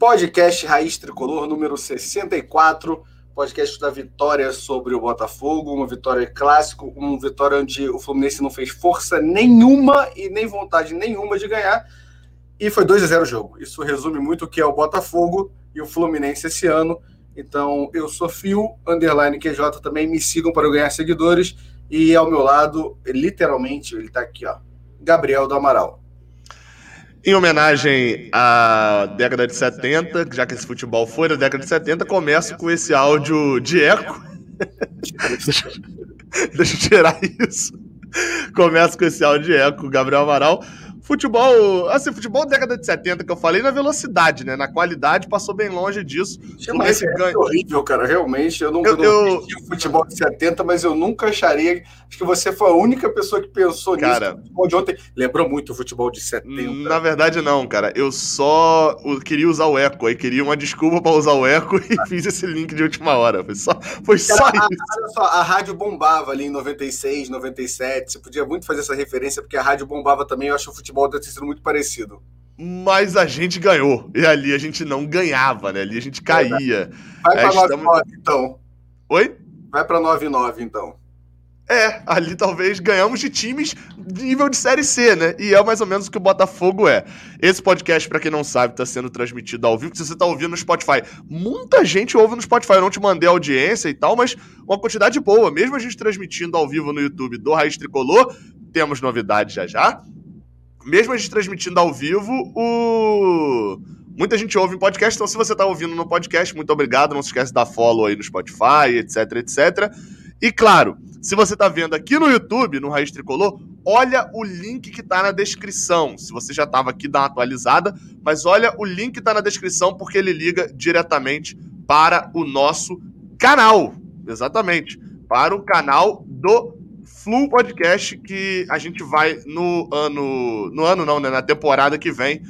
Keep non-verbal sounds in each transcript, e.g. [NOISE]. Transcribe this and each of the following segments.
podcast Raiz Tricolor número 64, podcast da vitória sobre o Botafogo, uma vitória clássico, uma vitória onde o Fluminense não fez força nenhuma e nem vontade nenhuma de ganhar, e foi 2 a 0 o jogo. Isso resume muito o que é o Botafogo e o Fluminense esse ano. Então, eu sou Fio, underline QJ, também me sigam para eu ganhar seguidores, e ao meu lado, literalmente, ele está aqui, ó, Gabriel do Amaral. Em homenagem à década de 70, já que esse futebol foi da década de 70, começo com esse áudio de eco. deixa, [LAUGHS] deixa eu tirar isso. Começo com esse áudio de eco, Gabriel Amaral. Futebol, assim, futebol década de 70 que eu falei na velocidade, né? Na qualidade passou bem longe disso. Mas é ganha... horrível, cara, realmente. Eu não, eu, eu futebol de 70, mas eu nunca acharia. Acho que você foi a única pessoa que pensou cara, nisso. Futebol de ontem lembrou muito o futebol de 70. Na verdade, não, cara. Eu só queria usar o eco. Aí queria uma desculpa para usar o eco [LAUGHS] e fiz esse link de última hora. Foi só, foi cara, só a, isso. Olha só, a rádio bombava ali em 96, 97. Você podia muito fazer essa referência, porque a rádio bombava também. Eu acho o futebol deve ter sido muito parecido. Mas a gente ganhou. E ali a gente não ganhava, né? Ali a gente caía. Vai pra 9 estamos... 9 então. Oi? Vai pra 9 9 então. É, ali talvez ganhamos de times nível de Série C, né? E é mais ou menos o que o Botafogo é. Esse podcast, para quem não sabe, tá sendo transmitido ao vivo. Se você tá ouvindo no Spotify, muita gente ouve no Spotify. Eu não te mandei audiência e tal, mas uma quantidade boa. Mesmo a gente transmitindo ao vivo no YouTube do Raiz Tricolor, temos novidades já já mesmo a gente transmitindo ao vivo, o... muita gente ouve em podcast. Então, se você está ouvindo no podcast, muito obrigado. Não se esquece de dar follow aí no Spotify, etc, etc. E claro, se você está vendo aqui no YouTube, no Raiz Tricolor, olha o link que está na descrição. Se você já estava aqui, dá uma atualizada, mas olha o link que está na descrição porque ele liga diretamente para o nosso canal. Exatamente, para o canal do Flu Podcast, que a gente vai no ano. No ano não, né? Na temporada que vem,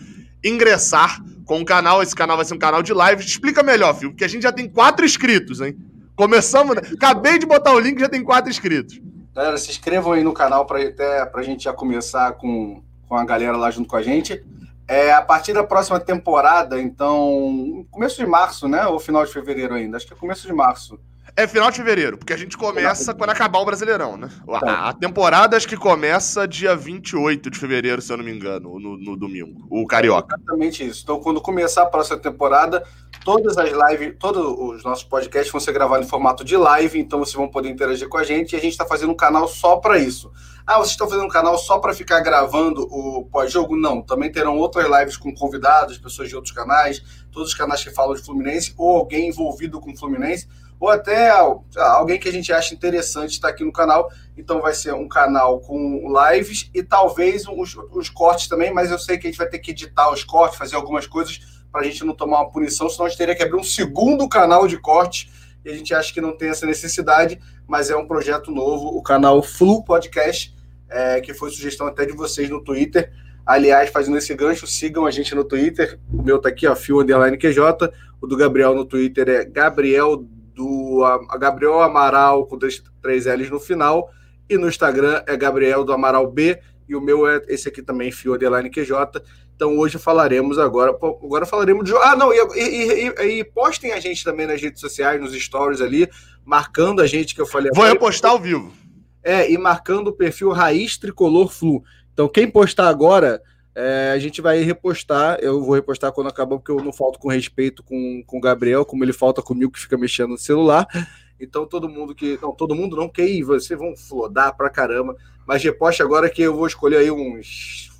ingressar com o canal. Esse canal vai ser um canal de live. Explica melhor, filho, porque a gente já tem quatro inscritos, hein? Começamos. Né? Acabei de botar o link já tem quatro inscritos. Galera, se inscrevam aí no canal para até a gente já começar com, com a galera lá junto com a gente. É, a partir da próxima temporada, então, começo de março, né? Ou final de fevereiro ainda? Acho que é começo de março. É final de fevereiro, porque a gente começa quando acabar o Brasileirão, né? A, tá. a, temporada acho que começa dia 28 de fevereiro, se eu não me engano, no, no domingo. O Carioca. É exatamente isso. Então, quando começar a próxima temporada, todas as lives, todos os nossos podcasts vão ser gravados em formato de live, então vocês vão poder interagir com a gente e a gente está fazendo um canal só para isso. Ah, vocês estão fazendo um canal só para ficar gravando o pós-jogo? Não, também terão outras lives com convidados, pessoas de outros canais, todos os canais que falam de Fluminense ou alguém envolvido com Fluminense ou até alguém que a gente acha interessante estar aqui no canal. Então vai ser um canal com lives e talvez os, os cortes também, mas eu sei que a gente vai ter que editar os cortes, fazer algumas coisas para a gente não tomar uma punição, senão a gente teria que abrir um segundo canal de corte e a gente acha que não tem essa necessidade, mas é um projeto novo, o canal Flu Podcast, é, que foi sugestão até de vocês no Twitter. Aliás, fazendo esse gancho, sigam a gente no Twitter. O meu tá aqui, ó, Fio Underline QJ. O do Gabriel no Twitter é Gabriel do a Gabriel Amaral com três, L's no final. E no Instagram é Gabriel do Amaral B. E o meu é esse aqui também, Fio QJ. Então hoje falaremos agora. Agora falaremos de. Ah, não, e, e, e, e, postem a gente também nas redes sociais, nos stories ali, marcando a gente que eu falei. Vou repostar ao vivo. É, e marcando o perfil Raiz Tricolor Flu. Então, quem postar agora, é, a gente vai repostar. Eu vou repostar quando acabar, porque eu não falto com respeito com, com o Gabriel, como ele falta comigo que fica mexendo no celular. Então, todo mundo que. Não, todo mundo não, que aí vocês vão flodar pra caramba. Mas reposte agora que eu vou escolher aí uns.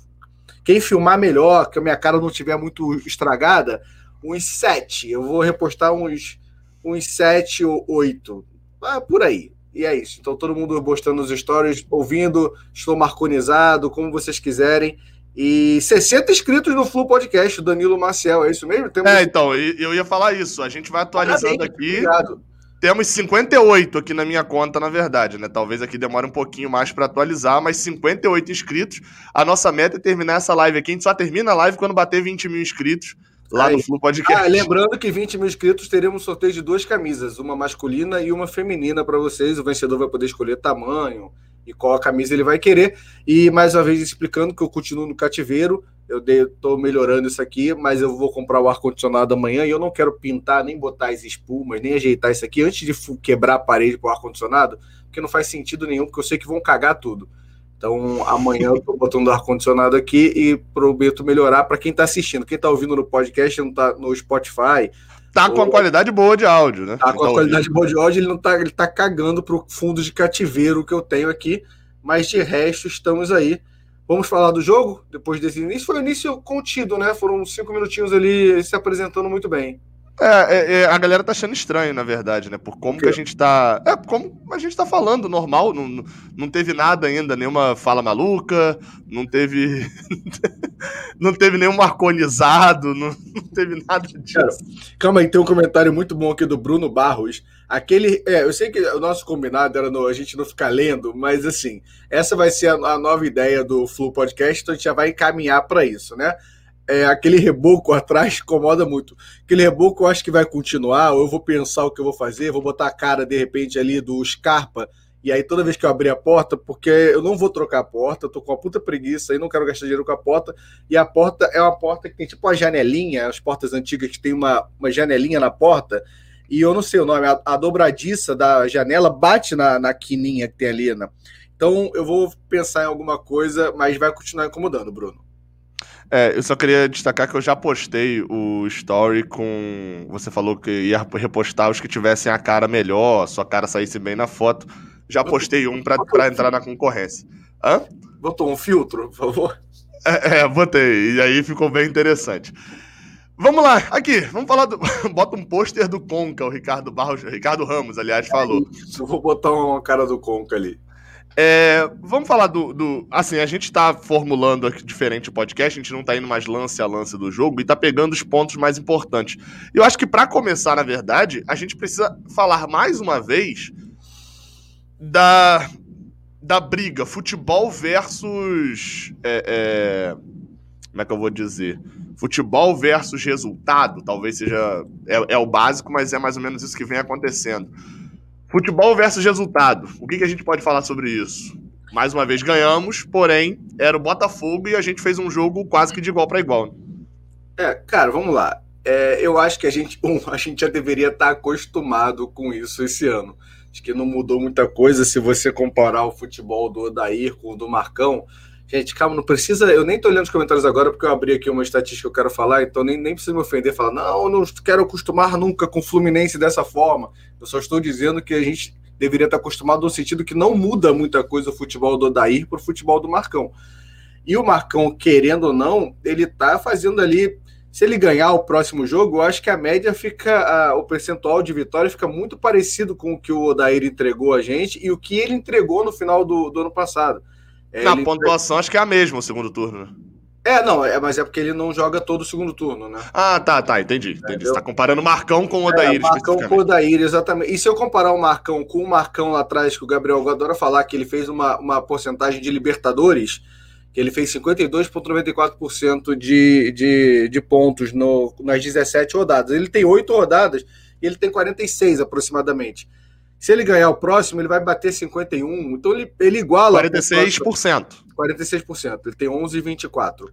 Quem filmar melhor, que a minha cara não tiver muito estragada, uns sete. Eu vou repostar uns, uns sete ou oito. Ah, por aí. E é isso. Então, todo mundo postando os stories, ouvindo, estou marconizado, como vocês quiserem. E 60 inscritos no Flu Podcast, Danilo Maciel, é isso mesmo? Temos... É, então, eu ia falar isso. A gente vai atualizando Parabéns, aqui. Obrigado. Temos 58 aqui na minha conta, na verdade, né? Talvez aqui demore um pouquinho mais para atualizar, mas 58 inscritos. A nossa meta é terminar essa live aqui. A gente só termina a live quando bater 20 mil inscritos lá Aí. no Flu Podcast. Ah, lembrando que 20 mil inscritos teremos sorteio de duas camisas, uma masculina e uma feminina para vocês. O vencedor vai poder escolher tamanho, e qual a camisa ele vai querer. E mais uma vez explicando que eu continuo no cativeiro, eu estou melhorando isso aqui, mas eu vou comprar o ar-condicionado amanhã e eu não quero pintar, nem botar as espumas, nem ajeitar isso aqui antes de quebrar a parede com o ar-condicionado, porque não faz sentido nenhum, porque eu sei que vão cagar tudo. Então amanhã eu estou botando o ar-condicionado aqui e prometo melhorar para quem está assistindo. Quem está ouvindo no podcast, não está no Spotify. Tá com a qualidade boa de áudio, né? Tá com a qualidade boa de áudio, ele não tá, ele tá cagando pro fundo de cativeiro que eu tenho aqui, mas de resto estamos aí Vamos falar do jogo depois desse início? Foi um início contido, né? Foram cinco minutinhos ali se apresentando muito bem. É, é, é, a galera tá achando estranho, na verdade, né? Por como que a gente tá. É, como a gente tá falando, normal. Não, não teve nada ainda, nenhuma fala maluca, não teve. [LAUGHS] não teve nenhum marconizado, não, não teve nada disso. Cara, calma aí, tem um comentário muito bom aqui do Bruno Barros. Aquele. É, eu sei que o nosso combinado era no, a gente não ficar lendo, mas assim, essa vai ser a, a nova ideia do Flu Podcast, então a gente já vai encaminhar para isso, né? é, aquele reboco atrás incomoda muito. Aquele reboco eu acho que vai continuar, ou eu vou pensar o que eu vou fazer, vou botar a cara de repente ali do Scarpa, e aí toda vez que eu abrir a porta, porque eu não vou trocar a porta, eu tô com uma puta preguiça e não quero gastar dinheiro com a porta, e a porta é uma porta que tem tipo uma janelinha, as portas antigas que tem uma, uma janelinha na porta, e eu não sei o nome, a, a dobradiça da janela bate na, na quininha que tem ali, né? Então eu vou pensar em alguma coisa, mas vai continuar incomodando, Bruno. É, eu só queria destacar que eu já postei o story com. Você falou que ia repostar os que tivessem a cara melhor, sua cara saísse bem na foto. Já postei um pra, pra entrar na concorrência. Hã? Botou um filtro, por favor? É, é, botei. E aí ficou bem interessante. Vamos lá, aqui, vamos falar do. [LAUGHS] Bota um pôster do Conca, o Ricardo Barros, Ricardo Ramos, aliás, falou. Isso, vou botar uma cara do Conca ali. É, vamos falar do, do, Assim, a gente tá formulando aqui diferente o podcast, a gente não tá indo mais lance a lance do jogo e tá pegando os pontos mais importantes. Eu acho que para começar, na verdade, a gente precisa falar mais uma vez da, da briga futebol versus. É, é, como é que eu vou dizer? Futebol versus resultado, talvez seja. É, é o básico, mas é mais ou menos isso que vem acontecendo Futebol versus resultado. O que, que a gente pode falar sobre isso? Mais uma vez ganhamos, porém era o Botafogo e a gente fez um jogo quase que de igual para igual. É, cara, vamos lá. É, eu acho que a gente, um, [LAUGHS] a gente já deveria estar acostumado com isso esse ano. Acho que não mudou muita coisa se você comparar o futebol do Odair com o do Marcão. Gente, calma, não precisa. Eu nem tô olhando os comentários agora porque eu abri aqui uma estatística que eu quero falar, então nem, nem precisa me ofender falar, não, não quero acostumar nunca com o Fluminense dessa forma. Eu só estou dizendo que a gente deveria estar acostumado no sentido que não muda muita coisa o futebol do Odair para o futebol do Marcão. E o Marcão, querendo ou não, ele tá fazendo ali. Se ele ganhar o próximo jogo, eu acho que a média fica. A, o percentual de vitória fica muito parecido com o que o Odair entregou a gente e o que ele entregou no final do, do ano passado. É, Na pontuação, acho que é a mesma o segundo turno, né? É, não, é, mas é porque ele não joga todo o segundo turno, né? Ah, tá, tá, entendi. entendi. Você tá comparando o Marcão com o Odair. É, Marcão com o Odair, exatamente. E se eu comparar o Marcão com o Marcão lá atrás, que o Gabriel adora falar que ele fez uma, uma porcentagem de Libertadores, que ele fez 52,94% de, de, de pontos no, nas 17 rodadas. Ele tem 8 rodadas e ele tem 46 aproximadamente. Se ele ganhar o próximo, ele vai bater 51. Então ele, ele iguala. 46%. 46%. Ele tem 11,24.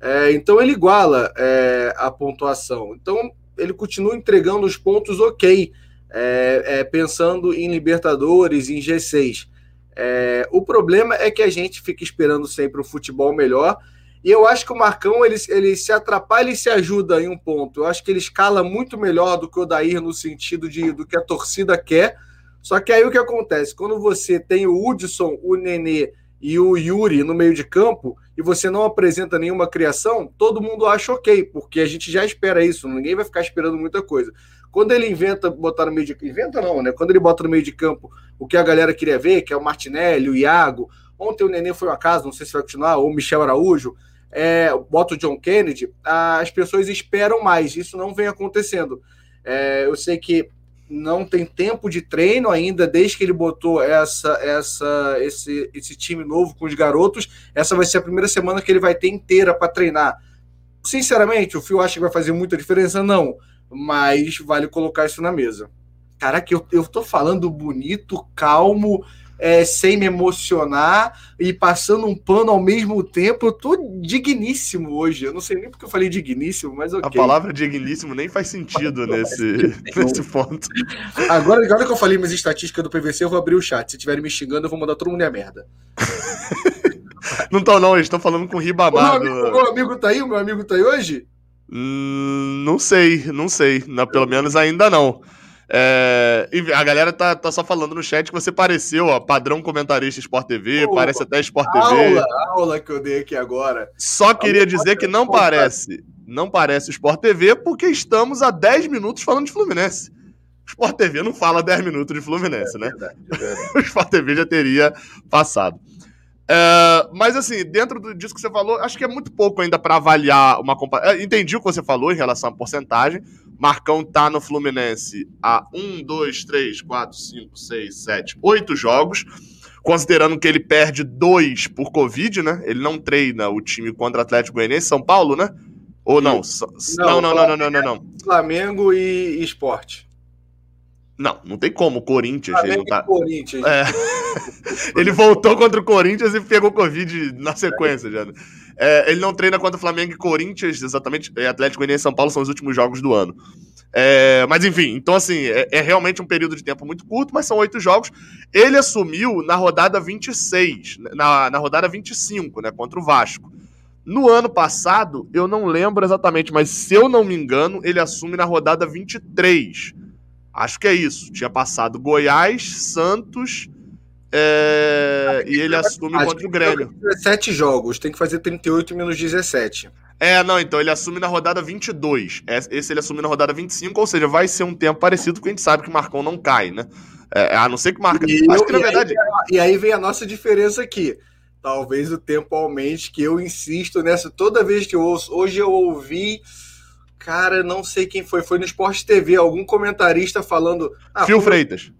É, então ele iguala é, a pontuação. Então ele continua entregando os pontos ok, é, é pensando em Libertadores, em G6. É, o problema é que a gente fica esperando sempre o futebol melhor. E eu acho que o Marcão ele, ele se atrapalha e se ajuda em um ponto. Eu acho que ele escala muito melhor do que o Dair no sentido de do que a torcida quer só que aí o que acontece? Quando você tem o Hudson, o Nenê e o Yuri no meio de campo e você não apresenta nenhuma criação, todo mundo acha ok, porque a gente já espera isso, ninguém vai ficar esperando muita coisa. Quando ele inventa botar no meio de inventa não, né? Quando ele bota no meio de campo o que a galera queria ver, que é o Martinelli, o Iago, ontem o Nenê foi uma casa, não sei se vai continuar, ou o Michel Araújo, é, bota o John Kennedy, as pessoas esperam mais, isso não vem acontecendo. É, eu sei que não tem tempo de treino ainda, desde que ele botou essa, essa, esse, esse time novo com os garotos. Essa vai ser a primeira semana que ele vai ter inteira para treinar. Sinceramente, o Fio acha que vai fazer muita diferença? Não, mas vale colocar isso na mesa. Caraca, eu, eu tô falando bonito, calmo, é, sem me emocionar e passando um pano ao mesmo tempo. Eu tô digníssimo hoje. Eu não sei nem porque eu falei digníssimo, mas ok. A palavra digníssimo nem faz sentido nesse, nesse ponto. Agora, agora que eu falei minhas estatísticas do PVC, eu vou abrir o chat. Se estiverem me xingando, eu vou mandar todo mundo a merda. [LAUGHS] não estão, não, eles estão falando com o Ribamar. O meu, amigo, o meu amigo tá aí? O meu amigo tá aí hoje? Hum, não sei, não sei. Não, pelo menos ainda não. É, a galera tá, tá só falando no chat que você pareceu, ó, padrão comentarista Sport TV, Pô, parece até Sport TV. Aula, aula que eu dei aqui agora. Só queria dizer que não parece, não parece Sport TV porque estamos a 10 minutos falando de Fluminense. O Sport TV não fala 10 minutos de Fluminense, é, né? Verdade, é verdade. o [LAUGHS] Sport TV já teria passado. É, mas assim, dentro disso que você falou, acho que é muito pouco ainda para avaliar uma comparação. É, entendi o que você falou em relação à porcentagem. Marcão tá no Fluminense há 1, 2, 3, 4, 5, 6, 7, 8 jogos. Considerando que ele perde dois por Covid, né? Ele não treina o time contra o Atlético Goianiense, São Paulo, né? Ou não? Não, não, não, não, não, não. não. Flamengo e Esporte. Não, não tem como. O Corinthians. ele, não tá... Corinthians. É. [LAUGHS] ele voltou contra o Corinthians e pegou Covid na sequência já. Né? É, ele não treina contra o Flamengo e Corinthians, exatamente. É, Atlético Goianiense e São Paulo são os últimos jogos do ano. É, mas enfim, então assim, é, é, realmente um período de tempo muito curto, mas são oito jogos. Ele assumiu na rodada 26, na, na rodada 25, né, contra o Vasco. No ano passado, eu não lembro exatamente, mas se eu não me engano, ele assume na rodada 23 Acho que é isso. Tinha passado Goiás, Santos. É... e ele assume Acho contra o Grêmio. 17 jogos, tem que fazer 38 menos 17. É, não, então ele assume na rodada 22. Esse ele assume na rodada 25, ou seja, vai ser um tempo parecido, porque a gente sabe que o Marcão não cai, né? É, a não ser que marca. E, Acho que na verdade. Aí, e aí vem a nossa diferença aqui. Talvez o tempo aumente, que eu insisto nessa toda vez que eu ouço. Hoje eu ouvi Cara, não sei quem foi. Foi no Esporte TV, algum comentarista falando. Ah, Fio Freitas.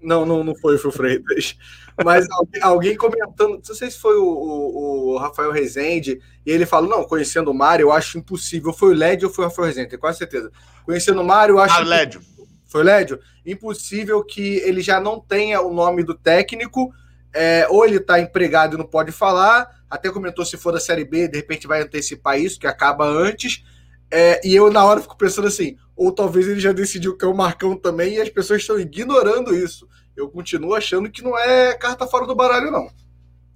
Não, não, não foi o Fio Freitas. [LAUGHS] Mas alguém, comentando, não sei se foi o, o, o, Rafael Rezende, e ele falou: não, conhecendo o Mário, eu acho impossível. Foi o Lédio ou foi o Rafael Rezende? Tenho quase certeza. Conhecendo o Mário, eu acho. Ah, Lédio. Foi o Lédio? Impossível que ele já não tenha o nome do técnico, é, ou ele está empregado e não pode falar. Até comentou se for da Série B, de repente vai antecipar isso, que acaba antes é, e eu, na hora, fico pensando assim: ou talvez ele já decidiu que é o Marcão também e as pessoas estão ignorando isso. Eu continuo achando que não é carta fora do baralho, não.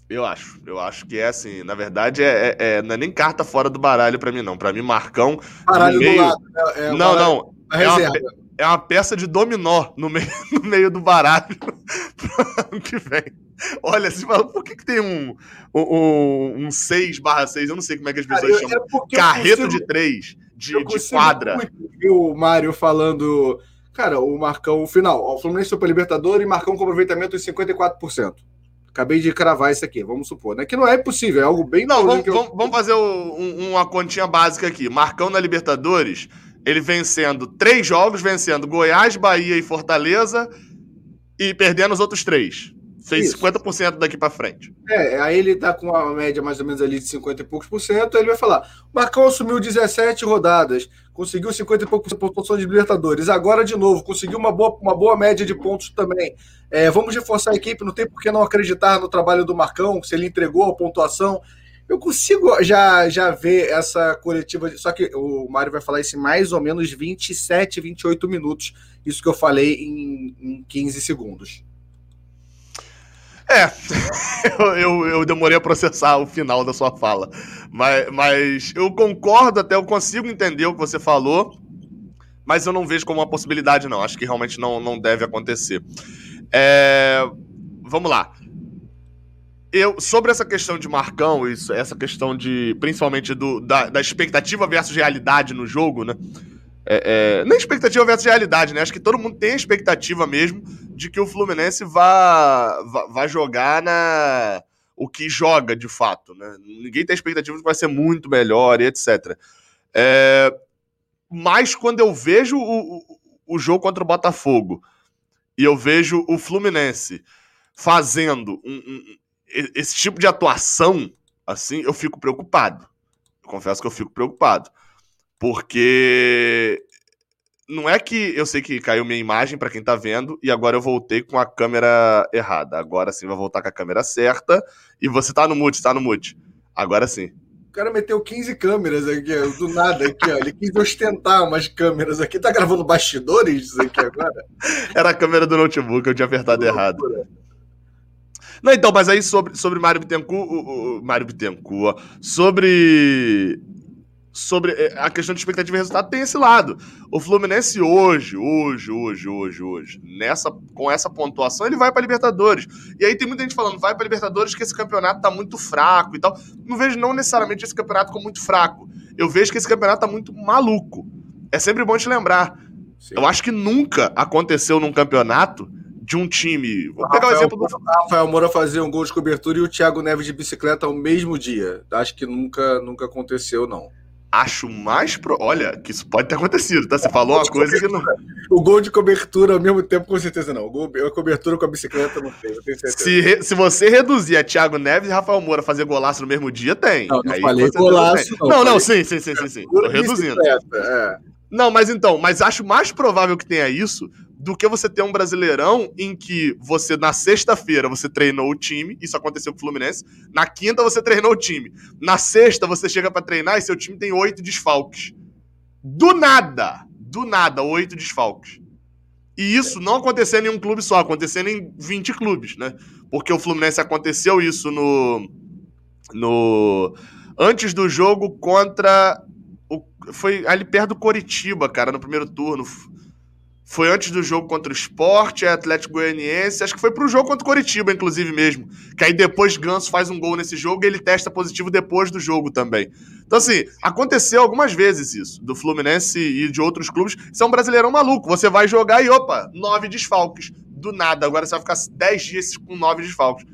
Eu acho. Eu acho que é assim. Na verdade, é, é, é não é nem carta fora do baralho para mim, não. Para mim, Marcão. Baralho meio... do lado. Né? É, não, não. É uma, é uma, peça de dominó no meio, [LAUGHS] no meio do baralho pro ano que vem. Olha, você fala, por que, que tem um, um, um 6 barra 6? Eu não sei como é que as pessoas Cara, chamam. É Carreto consigo... de 3 de, de quadra. o Mário falando. Cara, o Marcão, o final, o Fluminense foi para Libertadores e Marcão com aproveitamento de 54%. Acabei de cravar isso aqui, vamos supor. Né? Que não é possível, é algo bem. Não, vamos, eu... vamos, fazer um, uma continha básica aqui. Marcão na Libertadores, ele vencendo três jogos, vencendo Goiás, Bahia e Fortaleza e perdendo os outros três. Isso. 50% daqui para frente. É, aí ele tá com uma média mais ou menos ali de 50 e poucos por cento, aí ele vai falar: Marcão assumiu 17 rodadas, conseguiu 50 e poucos por pontuação de Libertadores. Agora, de novo, conseguiu uma boa, uma boa média de pontos também. É, vamos reforçar a equipe, não tem por que não acreditar no trabalho do Marcão, se ele entregou a pontuação. Eu consigo já, já ver essa coletiva, só que o Mário vai falar isso em mais ou menos 27, 28 minutos. Isso que eu falei em, em 15 segundos. É, [LAUGHS] eu, eu, eu, demorei a processar o final da sua fala. Mas, mas eu concordo, até eu consigo entender o que você falou, mas eu não vejo como uma possibilidade, não. Acho que realmente não, não deve acontecer. É, vamos lá. Eu, sobre essa questão de Marcão, isso, essa questão de. principalmente do, da, da expectativa versus realidade no jogo, né? É, é, nem expectativa versus realidade, né? Acho que todo mundo tem a expectativa mesmo de que o Fluminense vá, vá, vá jogar na o que joga de fato, né? Ninguém tem expectativa de que vai ser muito melhor e etc. É, mas quando eu vejo o, o, o jogo contra o Botafogo e eu vejo o Fluminense fazendo um, um, esse tipo de atuação, assim, eu fico preocupado. Eu confesso que eu fico preocupado. Porque não é que eu sei que caiu minha imagem para quem tá vendo e agora eu voltei com a câmera errada. Agora sim vai voltar com a câmera certa e você tá no mute, tá no mute. Agora sim. O cara meteu 15 câmeras aqui, do nada aqui, ó. Ele quis ostentar umas câmeras aqui. Tá gravando bastidores aqui agora? [LAUGHS] Era a câmera do notebook, eu tinha apertado errado. Não, então, mas aí sobre, sobre Mário Bittencourt, o, o Mário Bittencourt, sobre sobre eh, a questão de expectativa de resultado tem esse lado. O Fluminense hoje, hoje, hoje, hoje, hoje, nessa com essa pontuação, ele vai para Libertadores. E aí tem muita gente falando, vai para Libertadores que esse campeonato tá muito fraco e tal. Não vejo não necessariamente esse campeonato como muito fraco. Eu vejo que esse campeonato tá muito maluco. É sempre bom te lembrar. Sim. Eu acho que nunca aconteceu num campeonato de um time. Vou pegar Rafael, o exemplo do. Rafael Moura fazer um gol de cobertura e o Thiago Neves de bicicleta ao mesmo dia. Acho que nunca, nunca aconteceu, não. Acho mais pro. Olha, que isso pode ter acontecido, tá? Você falou uma coisa que não. O gol de cobertura ao mesmo tempo, com certeza não. O gol, a cobertura com a bicicleta não tem, eu tenho certeza. Se, re... se você reduzir a Thiago Neves e Rafael Moura fazer golaço no mesmo dia, tem. Não, não Aí, falei golaço, não. Não, não, sim, sim, sim, sim. sim. Tô reduzindo. É. Não, mas então, mas acho mais provável que tenha isso do que você ter um brasileirão em que você, na sexta-feira, você treinou o time, isso aconteceu com o Fluminense, na quinta você treinou o time, na sexta você chega para treinar e seu time tem oito desfalques. Do nada, do nada, oito desfalques. E isso não acontecendo em um clube só, acontecendo em 20 clubes, né? Porque o Fluminense aconteceu isso no. no antes do jogo contra. O, foi ali perto do Coritiba, cara, no primeiro turno. Foi antes do jogo contra o Sport, é Atlético Goianiense. Acho que foi pro jogo contra o Coritiba, inclusive mesmo. Que aí depois Ganso faz um gol nesse jogo e ele testa positivo depois do jogo também. Então, assim, aconteceu algumas vezes isso, do Fluminense e de outros clubes. Isso é um brasileirão maluco. Você vai jogar e, opa, nove desfalques. Do nada. Agora você vai ficar dez dias com nove desfalques.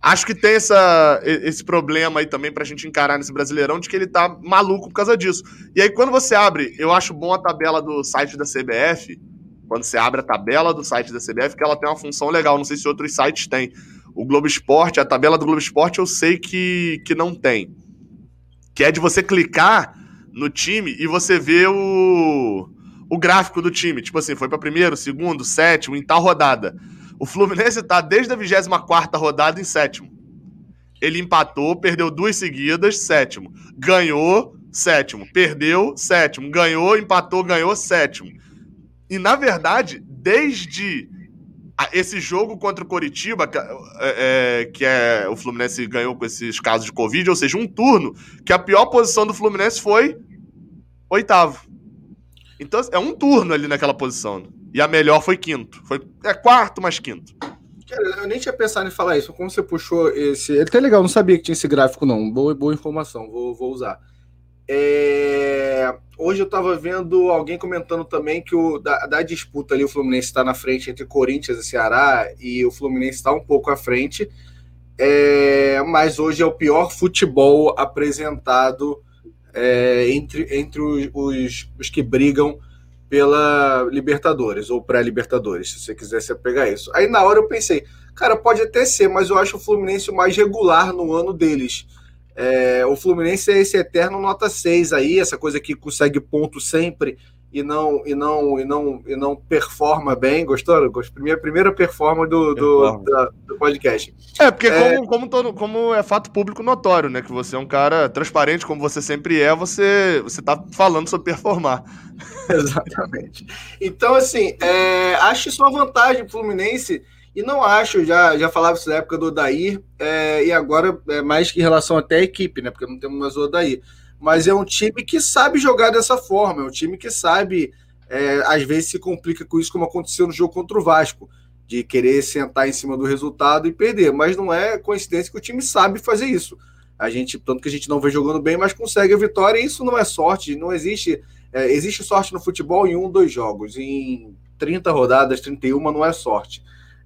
Acho que tem essa, esse problema aí também pra gente encarar nesse Brasileirão de que ele tá maluco por causa disso. E aí, quando você abre, eu acho bom a tabela do site da CBF, quando você abre a tabela do site da CBF, que ela tem uma função legal. Não sei se outros sites têm. O Globo Esporte, a tabela do Globo Esporte eu sei que, que não tem. Que é de você clicar no time e você ver o, o gráfico do time. Tipo assim, foi para primeiro, segundo, sétimo, em tal rodada. O Fluminense tá desde a 24 rodada em sétimo. Ele empatou, perdeu duas seguidas, sétimo. Ganhou, sétimo. Perdeu, sétimo. Ganhou, empatou, ganhou, sétimo. E, na verdade, desde esse jogo contra o Coritiba, que é, é, que é, o Fluminense ganhou com esses casos de Covid, ou seja, um turno, que a pior posição do Fluminense foi oitavo. Então, é um turno ali naquela posição. E a melhor foi quinto. Foi é quarto, mas quinto. Eu nem tinha pensado em falar isso. Como você puxou esse. Ele tá legal, não sabia que tinha esse gráfico, não. Boa, boa informação, vou, vou usar. É... Hoje eu estava vendo alguém comentando também que o, da, da disputa ali, o Fluminense está na frente entre Corinthians e Ceará, e o Fluminense está um pouco à frente, é... mas hoje é o pior futebol apresentado é, entre, entre os, os, os, que brigam pela Libertadores ou pré-Libertadores, se você quiser se pegar isso. Aí na hora eu pensei, cara, pode até ser, mas eu acho o Fluminense o mais regular no ano deles é, o Fluminense é esse eterno nota 6 aí, essa coisa que consegue ponto sempre e não e não e não e não performa bem. Gostou? Minha primeira performance do, do, do, podcast. É, porque é... Como, como, todo, como é fato público notório, né? Que você é um cara transparente, como você sempre é, você, você tá falando sobre performar. [LAUGHS] Exatamente. Então, assim, é, acho isso uma vantagem pro Fluminense e não acho, já, já falava isso na época do Odair, é, e agora é mais em relação até à equipe, né? Porque não temos mais o Odair. Mas é um time que sabe jogar dessa forma, é um time que sabe, é, às vezes se complica com isso, como aconteceu no jogo contra o Vasco, de querer sentar em cima do resultado e perder. Mas não é coincidência que o time sabe fazer isso. A gente, tanto que a gente não vê jogando bem, mas consegue a vitória, e isso não é sorte, não existe. É, existe sorte no futebol em um, dois jogos. Em 30 rodadas, 31 não é sorte.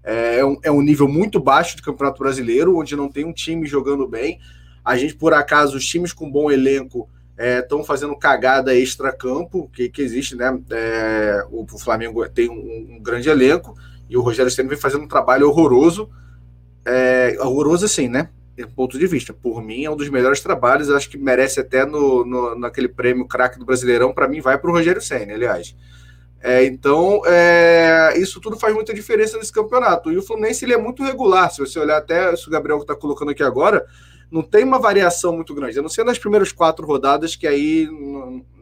É, é um, é um nível muito baixo de Campeonato Brasileiro, onde não tem um time jogando bem. A gente, por acaso, os times com bom elenco estão é, fazendo cagada extra-campo, que, que existe, né? É, o, o, Flamengo tem um, um, grande elenco e o Rogério Senna vem fazendo um trabalho horroroso. É, horroroso, assim, né? Do ponto de vista. Por mim, é um dos melhores trabalhos. Acho que merece até no, no naquele prêmio craque do Brasileirão. Para mim, vai para o Rogério Senna, aliás. É, então, é, isso tudo faz muita diferença nesse campeonato. E o Fluminense ele é muito regular. Se você olhar até isso o Gabriel está colocando aqui agora, não tem uma variação muito grande. A não ser nas primeiras quatro rodadas, que aí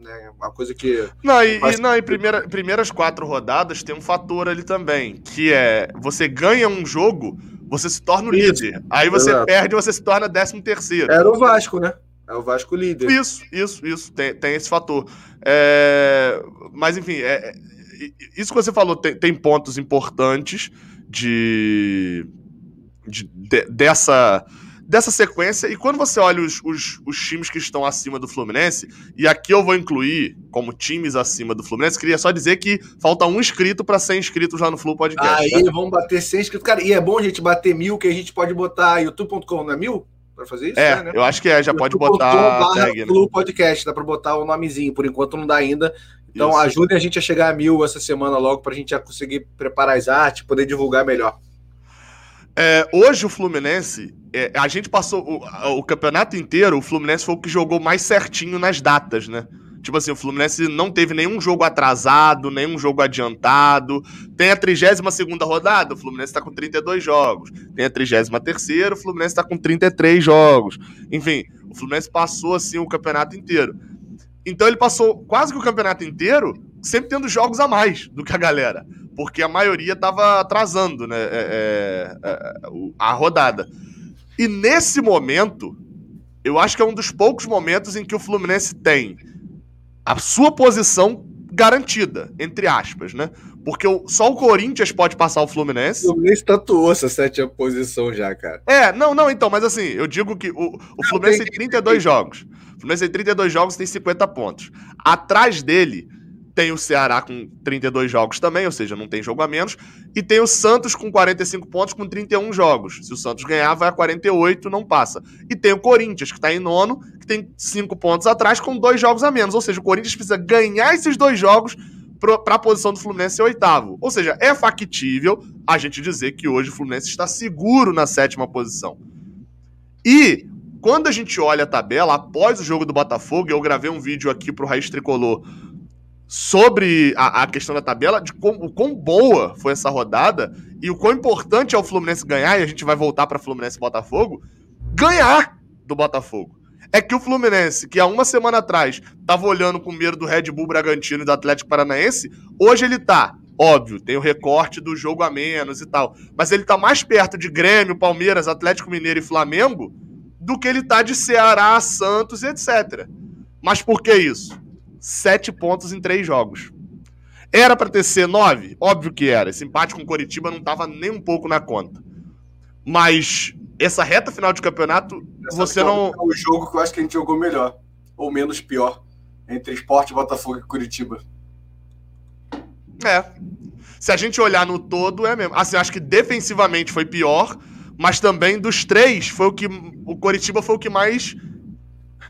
né, uma coisa que. Não, e, e não, em primeira, primeiras quatro rodadas tem um fator ali também, que é você ganha um jogo, você se torna o líder. Aí você Exato. perde, você se torna décimo terceiro. Era o Vasco, né? É o Vasco líder. Isso, isso, isso. Tem, tem esse fator. É, mas, enfim, é, é isso que você falou tem, tem pontos importantes de, de, de, dessa, dessa sequência. E quando você olha os, os, os, times que estão acima do Fluminense, e aqui eu vou incluir como times acima do Fluminense, queria só dizer que falta um inscrito para 100 inscritos lá no Flu Podcast. Aí, né? vamos bater 100 inscritos. Cara, e é bom a gente bater mil, que a gente pode botar youtube.com, não é mil? Pra fazer isso? É, né? eu acho que é, já pode botar. Tag, né? Podcast, dá pra botar o nomezinho, por enquanto não dá ainda. Então Isso. ajudem a gente a chegar a mil essa semana logo para a gente já conseguir preparar as artes, poder divulgar melhor. É, hoje o Fluminense, é, a gente passou o, o, campeonato inteiro, o Fluminense foi o que jogou mais certinho nas datas, né? Tipo assim, o Fluminense não teve nenhum jogo atrasado, nenhum jogo adiantado. Tem a 32 rodada, o Fluminense está com 32 jogos. Tem a 33, o Fluminense está com 33 jogos. Enfim, o Fluminense passou assim o campeonato inteiro. Então ele passou quase que o campeonato inteiro sempre tendo jogos a mais do que a galera. Porque a maioria estava atrasando né, é, é, é, a rodada. E nesse momento, eu acho que é um dos poucos momentos em que o Fluminense tem a sua posição garantida, entre aspas, né? Porque só o Corinthians pode passar o Fluminense. O Fluminense tatuou essa sétima posição já, cara. É, não, não, então, mas assim, eu digo que o, o Fluminense tem 32 jogos. O Fluminense tem 32 jogos tem 50 pontos. Atrás dele tem o Ceará com 32 jogos também, ou seja, não tem jogo a menos. E tem o Santos com 45 pontos com 31 jogos. Se o Santos ganhar, vai a 48, não passa. E tem o Corinthians, que está em nono, que tem 5 pontos atrás, com dois jogos a menos. Ou seja, o Corinthians precisa ganhar esses dois jogos para a posição do Fluminense ser oitavo. Ou seja, é factível a gente dizer que hoje o Fluminense está seguro na sétima posição. E quando a gente olha a tabela, após o jogo do Botafogo, eu gravei um vídeo aqui pro Raiz Tricolor sobre a, a questão da tabela, de com, o quão boa foi essa rodada e o quão importante é o Fluminense ganhar, e a gente vai voltar para Fluminense e Botafogo, ganhar do Botafogo. É que o Fluminense, que há uma semana atrás estava olhando com medo do Red Bull Bragantino e do Atlético Paranaense, hoje ele tá Óbvio, tem o recorte do jogo a menos e tal. Mas ele tá mais perto de Grêmio, Palmeiras, Atlético Mineiro e Flamengo do que ele tá de Ceará, Santos, etc. Mas por que isso? Sete pontos em três jogos. Era para ter ser nove? Óbvio que era. Esse empate com o Coritiba não tava nem um pouco na conta. Mas essa reta final de campeonato, essa você não. É o jogo que eu acho que a gente jogou melhor. Ou menos pior. Entre Esporte, Botafogo e Curitiba. É. Se a gente olhar no todo, é mesmo. Assim, acho que defensivamente foi pior, mas também dos três, foi o que. O Coritiba foi o que mais.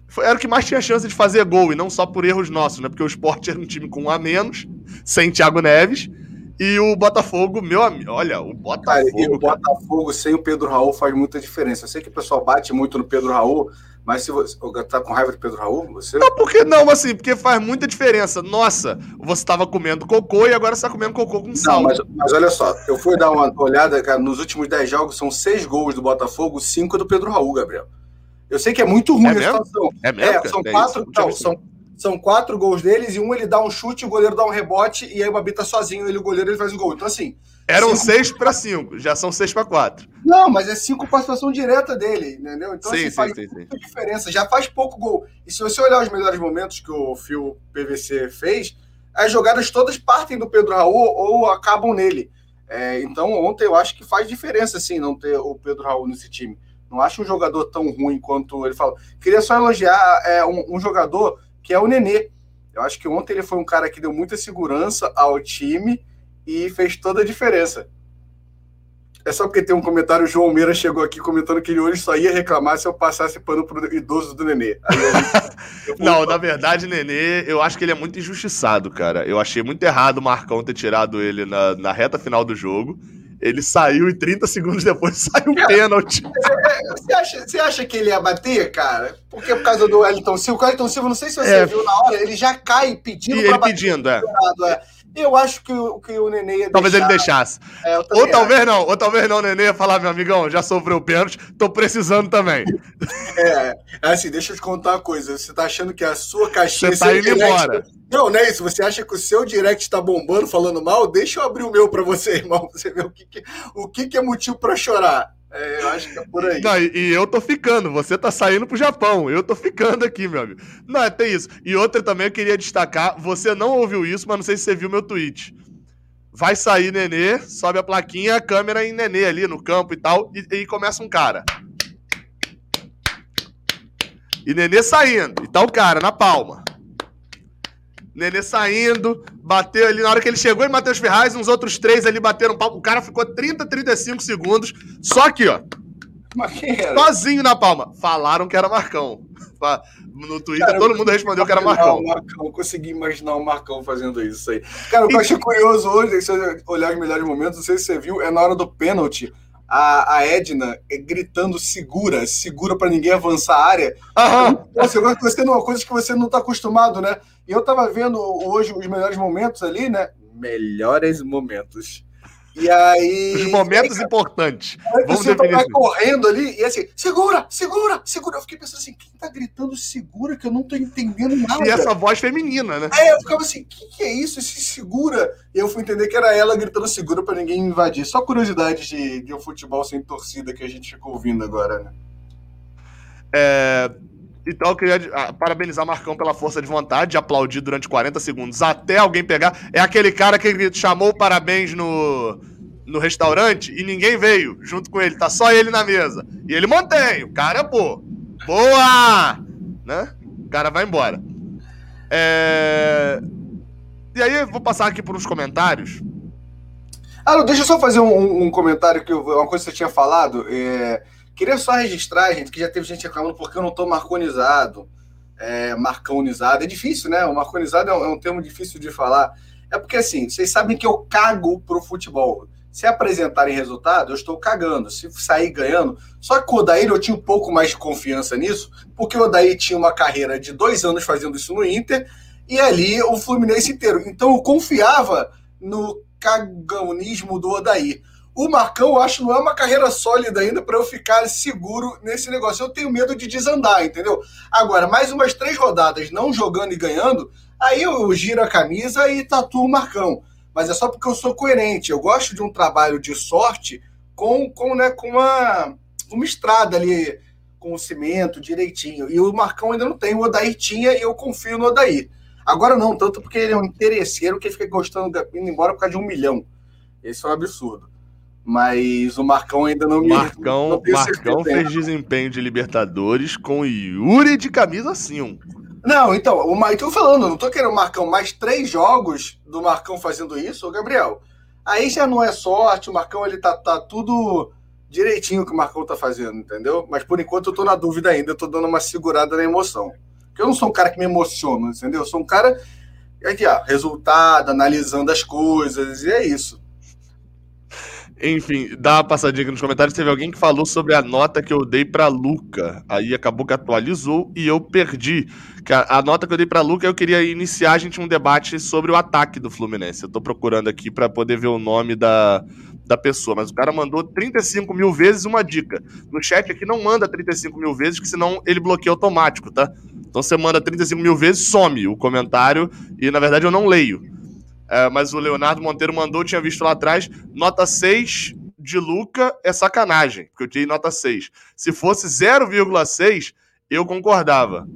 Foi, era o que mais tinha chance de fazer gol, e não só por erros nossos, né? Porque o Sport [LAUGHS] era um time com um a menos, sem Thiago Neves. E o Botafogo, meu amigo, olha, o Botafogo. Cara, e o Botafogo sem o Pedro Raul faz muita diferença. Eu sei que o pessoal bate muito no Pedro Raul, mas se você tá com raiva de Pedro Raul, você. Não, porque não, assim, porque faz muita diferença. Nossa, você estava comendo cocô e agora você tá comendo cocô com sal. Não, mas, mas olha só, eu fui dar uma olhada, cara, nos últimos 10 jogos são 6 gols do Botafogo, 5 do Pedro Raul, Gabriel. Eu sei que é muito ruim é a mesmo? situação. É mesmo? É, são, é quatro, não, são, são quatro gols deles e um ele dá um chute, o goleiro dá um rebote e aí o Babi tá sozinho, ele o goleiro ele faz um gol. Então assim, eram cinco... seis para cinco, já são seis para quatro. Não, mas é cinco participação direta dele, entendeu? Então sim, assim, sim, faz sim, muita diferença. Já faz pouco gol. E se você olhar os melhores momentos que o Fio PVC fez, as jogadas todas partem do Pedro Raul ou acabam nele. É, então ontem eu acho que faz diferença, assim, não ter o Pedro Raul nesse time. Não acho um jogador tão ruim quanto ele falou. Queria só elogiar é, um, um jogador que é o Nenê. Eu acho que ontem ele foi um cara que deu muita segurança ao time e fez toda a diferença. É só porque tem um comentário, o João Meira chegou aqui comentando que ele hoje só ia reclamar se eu passasse pano pro idoso do Nenê. Gente, [LAUGHS] não, na verdade, Nenê, eu acho que ele é muito injustiçado, cara. Eu achei muito errado o Marcão ter tirado ele na, na reta final do jogo. Ele saiu e 30 segundos depois [LAUGHS] saiu um pênalti. É, você, acha, você acha que ele ia bater, cara? Porque por causa do Wellington Silva. O Wellington Silva, não sei se você é. viu na hora, ele já cai pedindo e ele bater. pedindo, é. é. Eu acho que, o, que o Nenê ia Talvez deixar... ele deixasse. É, ou talvez acho. não, ou talvez não, o Nenê ia falar, meu amigão, já sofreu pênalti, tô precisando também. [LAUGHS] É, é, assim, deixa eu te contar uma coisa. Você tá achando que a sua caixinha... Você tá indo direct... embora. Não, não é isso. Você acha que o seu direct tá bombando, falando mal? Deixa eu abrir o meu pra você, [LAUGHS] irmão. Você vê o que, que o que, que é motivo pra chorar. É, eu acho que é por aí. Não, e, e, eu tô ficando, você tá saindo pro Japão, eu tô ficando aqui, meu amigo. Não, é tem isso. E outra também eu queria destacar, você não ouviu isso, mas não sei se você viu meu tweet. Vai sair Nenê, sobe a plaquinha, a câmera em Nenê ali no campo e tal, e, e começa um cara. E Nenê saindo, e tá o cara na palma. Nenê saindo, bateu ali. Na hora que ele chegou em Matheus Ferraz, uns outros três ali bateram palma. O cara ficou 30, 35 segundos. Só aqui, ó. Sozinho na palma. Falaram que era Marcão. No Twitter, cara, todo mundo respondeu que era Marcão. Marcão. Consegui imaginar o Marcão fazendo isso aí. Cara, o que eu achei curioso hoje, se você olhar os melhores momentos, não sei se você viu, é na hora do pênalti. A, a Edna gritando segura, segura para ninguém avançar a área. Aham. Nossa, eu gosto de uma coisa que você não tá acostumado, né? E eu tava vendo hoje os melhores momentos ali, né? Melhores momentos. E aí. Os momentos aí, importantes. Aí Vamos você tá correndo ali e assim, segura, segura, segura. Eu fiquei pensando assim, quem tá gritando segura que eu não tô entendendo nada? E essa voz feminina, né? É, eu ficava assim, o que, que, é isso? Esse segura? E eu fui entender que era ela gritando segura para ninguém invadir. Só curiosidade de, de um futebol sem torcida que a gente ficou ouvindo agora, né? É, então eu queria ah, parabenizar Marcão pela força de vontade, de aplaudir durante 40 segundos até alguém pegar. É aquele cara que chamou parabéns no, no restaurante e ninguém veio junto com ele, tá só ele na mesa. E ele mantém, o cara, pô, boa! Né? O cara vai embora. É... E aí, vou passar aqui por uns comentários. Ah, deixa eu só fazer um, um comentário, que eu, uma coisa que você tinha falado. É Queria só registrar, gente, que já teve gente reclamando porque eu não estou marconizado, é, marconizado. É difícil, né? O marconizado é um, é um, termo difícil de falar. É porque, assim, vocês sabem que eu cago pro futebol. Se apresentarem resultado, eu estou cagando. Se sair ganhando. Só que o Odair eu tinha um pouco mais de confiança nisso, porque o Odair tinha uma carreira de dois anos fazendo isso no Inter e ali o Fluminense inteiro. Então eu confiava no cagãonismo do Odair. O Marcão, eu acho, não é uma carreira sólida ainda para eu ficar seguro nesse negócio. Eu tenho medo de desandar, entendeu? Agora, mais umas três rodadas não jogando e ganhando, aí eu giro a camisa e tatuo o Marcão. Mas é só porque eu sou coerente. Eu gosto de um trabalho de sorte com, com, né, com uma, uma estrada ali, com o cimento direitinho. E o Marcão ainda não tem. O Odair tinha e eu confio no Odair. Agora não, tanto porque ele é um interesseiro que fica gostando, indo embora por causa de um milhão. Esse é um absurdo. Mas o Marcão ainda não me. Marcão, não Marcão fez desempenho de Libertadores com Yuri de camisa 5. Não, então, o Marcão falando, não tô querendo o Marcão, mais três jogos do Marcão fazendo isso, Gabriel. Aí já não é sorte, o Marcão ele tá, tá tudo direitinho que o Marcão tá fazendo, entendeu? Mas por enquanto eu tô na dúvida ainda, eu tô dando uma segurada na emoção. Porque eu não sou um cara que me emociona, entendeu? Eu sou um cara aqui, ó, resultado, analisando as coisas, e é isso. Enfim, dá uma passadinha aqui nos comentários. Teve alguém que falou sobre a nota que eu dei para Luca. Aí acabou que atualizou e eu perdi. A, a nota que eu dei para Luca, eu queria iniciar a gente um debate sobre o ataque do Fluminense. Eu tô procurando aqui para poder ver o nome da, da pessoa, mas o cara mandou 35 mil vezes uma dica. No chat aqui não manda 35 mil vezes, que senão ele bloqueia automático, tá? Então você manda 35 mil vezes, some o comentário e na verdade eu não leio. É, mas o Leonardo Monteiro mandou, tinha visto lá atrás, nota 6 de Luca é sacanagem, porque eu tirei nota 6. Se fosse 0,6, eu concordava.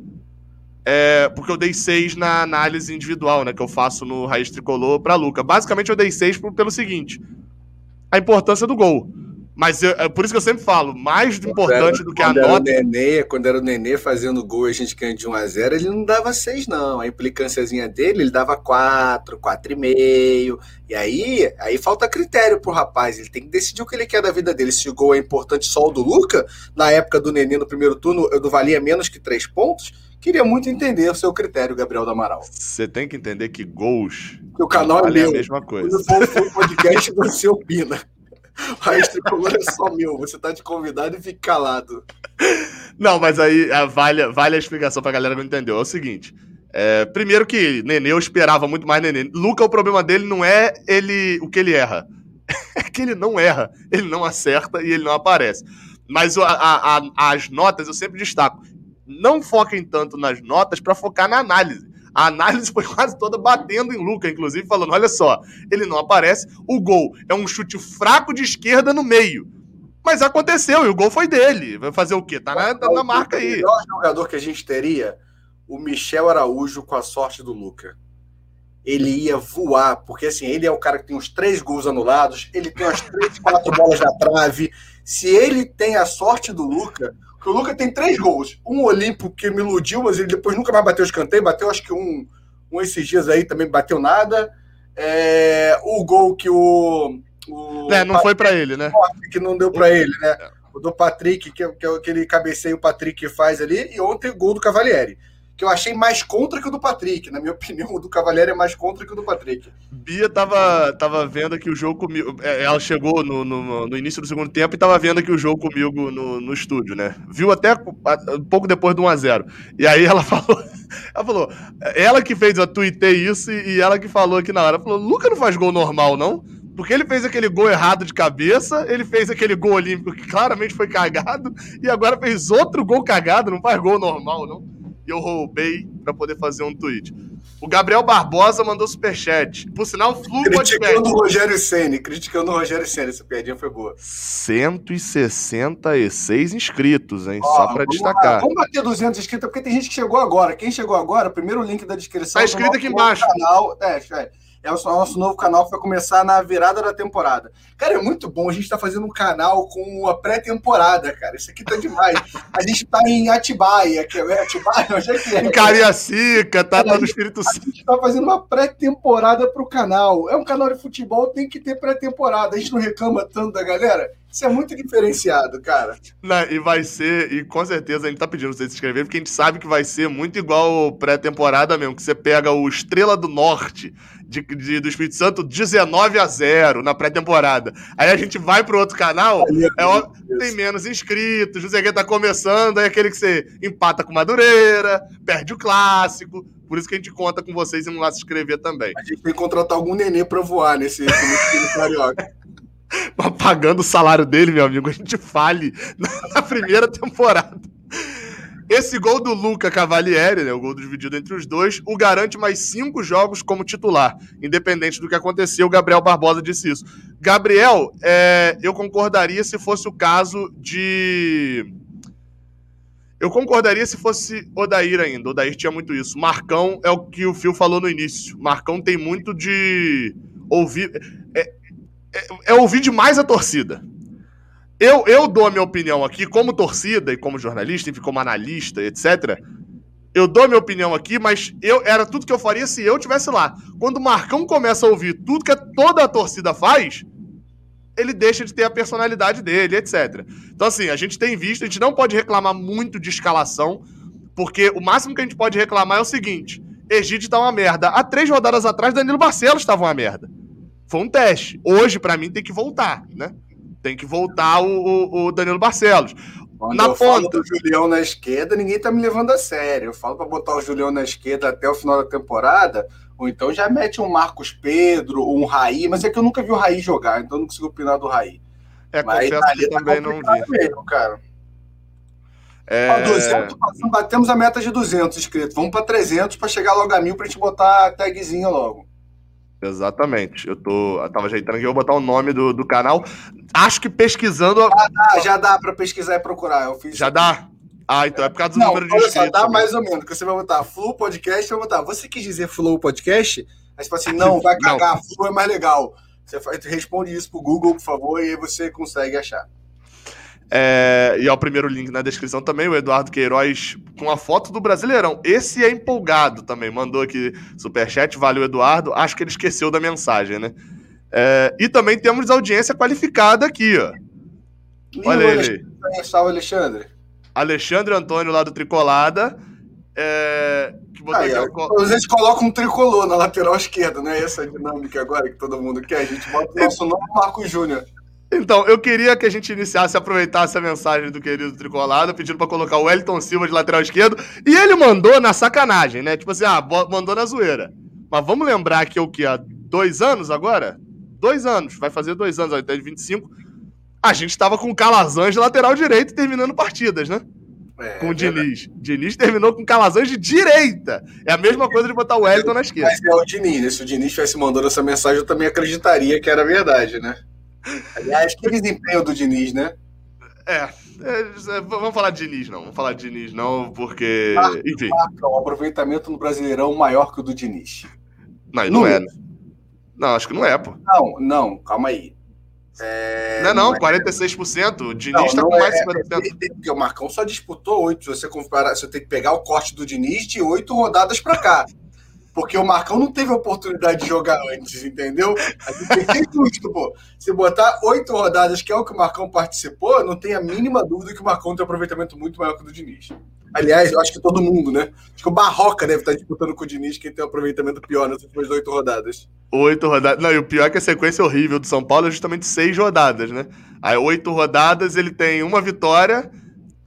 É, porque eu dei 6 na análise individual, né, que eu faço no Raiz Tricolor para Luca. Basicamente eu dei 6 pelo seguinte: a importância do gol. Mas eu, é por isso que eu sempre falo, mais quando importante era, do que a nota. Nenê, quando era o Nenê fazendo gol e a gente ganha de 1 a 0 ele não dava 6, não. A implicânciazinha dele, ele dava 4, 4,5. E aí, aí falta critério pro rapaz. Ele tem que decidir o que ele quer da vida dele. Se o gol é importante só o do Luca, na época do Nenê no primeiro turno, eu valia menos que 3 pontos. Queria muito entender o seu critério, Gabriel do Amaral. Você tem que entender que gols. Que o canal é meu. a mesma coisa. Quando for o podcast, você opina. [LAUGHS] Raiz tricolor é só meu. Você tá de convidado e fica calado. Não, mas aí vale, vale a explicação pra galera que não entendeu. É o seguinte: É, primeiro que Nenê eu esperava muito mais Nenê. Luca, o problema dele não é ele o que ele erra. [LAUGHS] É que ele não erra, ele não acerta e ele não aparece. Mas a, a, a, as notas eu sempre destaco. Não foquem tanto nas notas para focar na análise. A análise foi quase toda batendo em Luca, inclusive falando: olha só, ele não aparece. O gol é um chute fraco de esquerda no meio. Mas aconteceu e o gol foi dele. Vai fazer o quê? Tá na, tá na marca aí. O melhor jogador que a gente teria, o Michel Araújo com a sorte do Luca. Ele ia voar, porque assim, ele é o cara que tem os três gols anulados, ele tem as três, quatro bolas na trave. Se ele tem a sorte do Luca, porque o Luca tem três gols. Um olímpico que me iludiu, mas ele depois nunca mais bateu escanteio, bateu acho que um, um esses dias aí também bateu nada. É, o gol que o o é, não Patrick, foi para ele, né? Que não deu para ele, né? O do Patrick, que, que é aquele cabeceio o Patrick faz ali, e ontem o gol do Cavalieri. Que eu achei mais contra que o do Patrick. Na minha [LAUGHS] opinião, o do Cavalieri é mais contra que o do Patrick. Bia tava, tava vendo aqui o jogo comigo. É, ela chegou no, no, no, início do segundo tempo e tava vendo aqui o jogo comigo no, no estúdio, né? Viu até um pouco depois do 1x0. E aí ela [LAUGHS] falou. Ela falou. Ela que fez, eu tuitei isso e ela que falou aqui na hora. Ela falou: Luca não faz gol normal, não? Porque ele fez aquele gol errado de cabeça, ele fez aquele gol olímpico que claramente foi cagado, e agora fez outro gol cagado, não faz gol normal, não. E eu roubei para poder fazer um tweet. O Gabriel Barbosa mandou superchat. Por sinal, Flu Criticando o Rogério Senni, criticando o Rogério Senni, essa piadinha foi boa. 166 inscritos, hein? Ó, Só para destacar. Lá. Vamos bater 200 inscritos, porque tem gente que chegou agora. Quem chegou agora, primeiro link da descrição. Tá escrito aqui embaixo. Canal. É, é é o nosso novo canal que vai começar na virada da temporada. Cara, é muito bom. A gente tá fazendo um canal com a pré-temporada, cara. Isso aqui tá demais. A gente tá em Atibaia, que é Atibaia, [LAUGHS] onde é que é? Em Cariacica, tá, tá no Espírito Santo. A gente tá fazendo uma pré-temporada pro canal. É um canal de futebol, tem que ter pré-temporada. A gente não reclama tanto da galera. Isso é muito diferenciado, cara. Não, e vai ser, e com certeza a gente tá pedindo vocês se inscreverem, porque a gente sabe que vai ser muito igual pré-temporada mesmo, que você pega o Estrela do Norte de, de, do Espírito Santo 19 a 0 na pré-temporada. Aí a gente vai pro outro canal, é, ó, tem menos inscritos, o Zeguet tá começando, aí é aquele que você empata com Madureira, perde o clássico. Por isso que a gente conta com vocês e não lá se inscrever também. A gente tem que contratar algum nenê pra voar nesse, nesse [LAUGHS] carioca. [LAUGHS] Pagando o salário dele, meu amigo, a gente fale [LAUGHS] na primeira temporada. Esse gol do Luca Cavalieri, né, o gol dividido entre os dois, o garante mais cinco jogos como titular. Independente do que aconteceu, o Gabriel Barbosa disse isso. Gabriel, é, eu concordaria se fosse o caso de. Eu concordaria se fosse Odair ainda. Odair tinha muito isso. Marcão é o que o Fio falou no início. Marcão tem muito de ouvir. É, é, é ouvir demais a torcida. Eu, eu dou a minha opinião aqui, como torcida e como jornalista, enfim, como analista, etc. Eu dou a minha opinião aqui, mas eu era tudo que eu faria se eu tivesse lá. Quando o Marcão começa a ouvir tudo que toda a torcida faz, ele deixa de ter a personalidade dele, etc. Então, assim, a gente tem visto, a gente não pode reclamar muito de escalação, porque o máximo que a gente pode reclamar é o seguinte: Egide tá uma merda. Há três rodadas atrás, Danilo Barcelos estava uma merda. Foi um teste. Hoje, para mim, tem que voltar, né? Tem que voltar o, o, Danilo Barcelos. Quando na eu ponta. Falo do Julião na esquerda, ninguém tá me levando a sério. Eu falo para botar o Julião na esquerda até o final da temporada, ou então já mete um Marcos Pedro um Raí, mas é que eu nunca vi o Raí jogar, então não consigo opinar do Raí. É, mas confesso que tá também não vi. Mesmo, cara. É... Ó, 200, batemos a meta de 200 inscritos. Vamos para 300 para chegar logo a mil para a gente botar a tagzinha logo. Exatamente. Eu tô. Eu tava ajeitando aqui, eu vou botar o nome do, do canal. Acho que pesquisando. Já dá, já dá pra pesquisar e procurar. Eu fiz. Já dá? Ah, então é por causa do Não, número de inscritos. Só, dá mais ou menos, que você vai botar Flow Podcast, vai botar. Você quis dizer Flow Podcast? Aí você fala assim, não, vai cagar, não. Flow é mais legal. Você responde isso pro Google, por favor, e aí você consegue achar. É, e é o primeiro link na descrição também, o Eduardo Queiroz com a foto do Brasileirão. Esse é empolgado também, mandou aqui superchat, valeu Eduardo. Acho que ele esqueceu da mensagem, né? É, e também temos audiência qualificada aqui, ó. Olha ele. Salve, Alexandre. Alexandre Antônio lá do Tricolada. É, que botou ah, aqui, A gente coloca um tricolor na lateral esquerda, né? Essa dinâmica agora que todo mundo quer. A gente bota o nosso nome Marco Júnior. Então, eu queria que a gente iniciasse, aproveitasse a mensagem do querido Tricolado, pedindo para colocar o Wellington Silva de lateral esquerdo, e ele mandou na sacanagem, né? Tipo assim, ah, mandou na zoeira. Mas vamos lembrar que o que? Há dois anos agora? Dois anos, vai fazer dois anos, até de 25. A gente estava com o Calazans de lateral direito terminando partidas, né? É, com o é Diniz. É Diniz terminou com Calazans de direita. É a mesma coisa de botar o Wellington na esquerda. Mas é o Diniz, né? Se o Diniz tivesse mandando essa mensagem, eu também acreditaria que era verdade, né? Aliás, que desempenho do Diniz, né? É, é, é, vamos falar de Diniz, não. Vamos falar de Diniz, não, porque. Marca, enfim. Marca um aproveitamento no Brasileirão maior que o do Diniz. Não, não, não é. Né? Não, acho que não é, pô. Não, não, calma aí. É, não, não, não 46%. O Diniz está com mais de 50%. É, porque o Marcão só disputou oito. Se você comparar, você tem que pegar o corte do Diniz de oito rodadas para cá. Porque o Marcão não teve oportunidade de jogar antes, entendeu? A gente tem justo, pô. Se botar oito rodadas, que é o que o Marcão participou, não tem a mínima dúvida que o Marcão tem um aproveitamento muito maior que o do Diniz. Aliás, eu acho que todo mundo, né? Acho que o Barroca deve estar disputando com o Diniz, quem tem um aproveitamento pior nas últimas oito rodadas. Oito rodadas. Não, e o pior é que a sequência horrível do São Paulo é justamente seis rodadas, né? Aí, oito rodadas, ele tem uma vitória,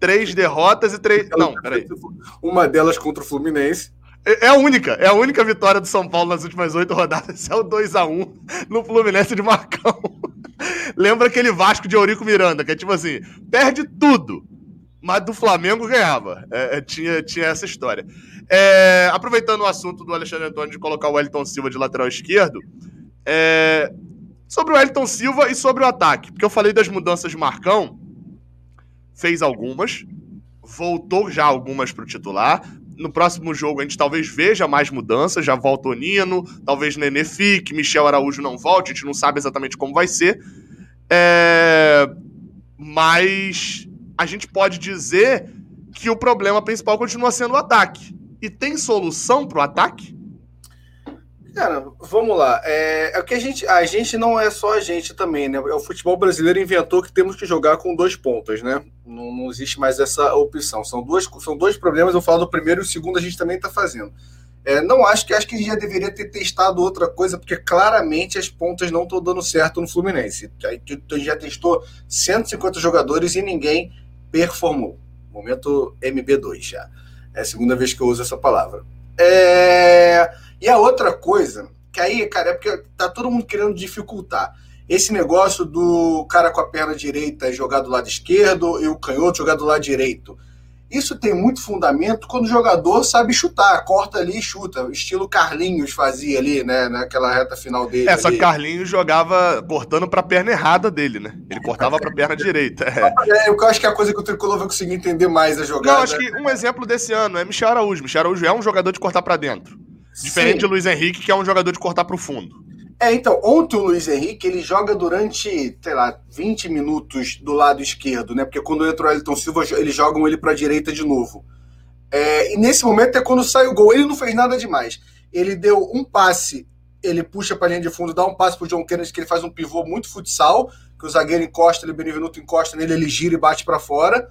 três derrotas e três. Não, peraí. Uma delas contra o Fluminense. É, é a única, é a única vitória do São Paulo nas últimas oito rodadas, [LAUGHS] é o 2 a 1 no Fluminense de Marcão. [LAUGHS] Lembra aquele Vasco de Eurico Miranda, que é tipo assim, perde tudo, mas do Flamengo ganhava. É, é, tinha, tinha essa história. É, aproveitando o assunto do Alexandre Antônio de colocar o Wellington Silva de lateral esquerdo, é, sobre o Wellington Silva e sobre o ataque, porque eu falei das mudanças de Marcão, fez algumas, voltou já algumas para o titular, no próximo jogo a gente talvez veja mais mudanças, já volta o Nino, talvez Nenê fique, Michel Araújo não volte, a gente não sabe exatamente como vai ser. É... Mas a gente pode dizer que o problema principal continua sendo o ataque. E tem solução para o ataque? Cara, vamos lá. É, é que a gente, a gente não é só a gente também, né? O futebol brasileiro inventou que temos que jogar com dois pontas, né? Não, não existe mais essa opção. São, duas, são dois problemas. Eu falo do primeiro e o segundo a gente também está fazendo. É, não acho que acho que a gente já deveria ter testado outra coisa, porque claramente as pontas não estão dando certo no Fluminense. A gente já testou 150 jogadores e ninguém performou. Momento MB2 já. É a segunda vez que eu uso essa palavra. É e a outra coisa, que aí, cara, é porque tá todo mundo querendo dificultar. Esse negócio do cara com a perna direita jogar do lado esquerdo e o canhoto jogar do lado direito. Isso tem muito fundamento quando o jogador sabe chutar, corta ali e chuta, estilo Carlinhos fazia ali, né, naquela reta final dele. É, só que Carlinhos jogava cortando para a perna errada dele, né? Ele cortava para a perna direita. É. [LAUGHS] é. eu acho que é a coisa que o Tricolor vai conseguir entender mais a jogada. Não, acho que um exemplo desse ano é Michel Araújo. Michel Araújo é um jogador de cortar para dentro. Diferente Sim. de Luiz Henrique, que é um jogador de cortar para o fundo. É, então, ontem o Luiz Henrique, ele joga durante, sei lá, 20 minutos do lado esquerdo, né? Porque quando entra o Elton Silva, eles jogam ele para a direita de novo. É, e nesse momento é quando sai o gol. Ele não fez nada demais. Ele deu um passe, ele puxa para a linha de fundo, dá um passe pro John Kennedy, que ele faz um pivô muito futsal, que o zagueiro encosta, ele Benevenuto encosta nele, ele gira e bate para fora.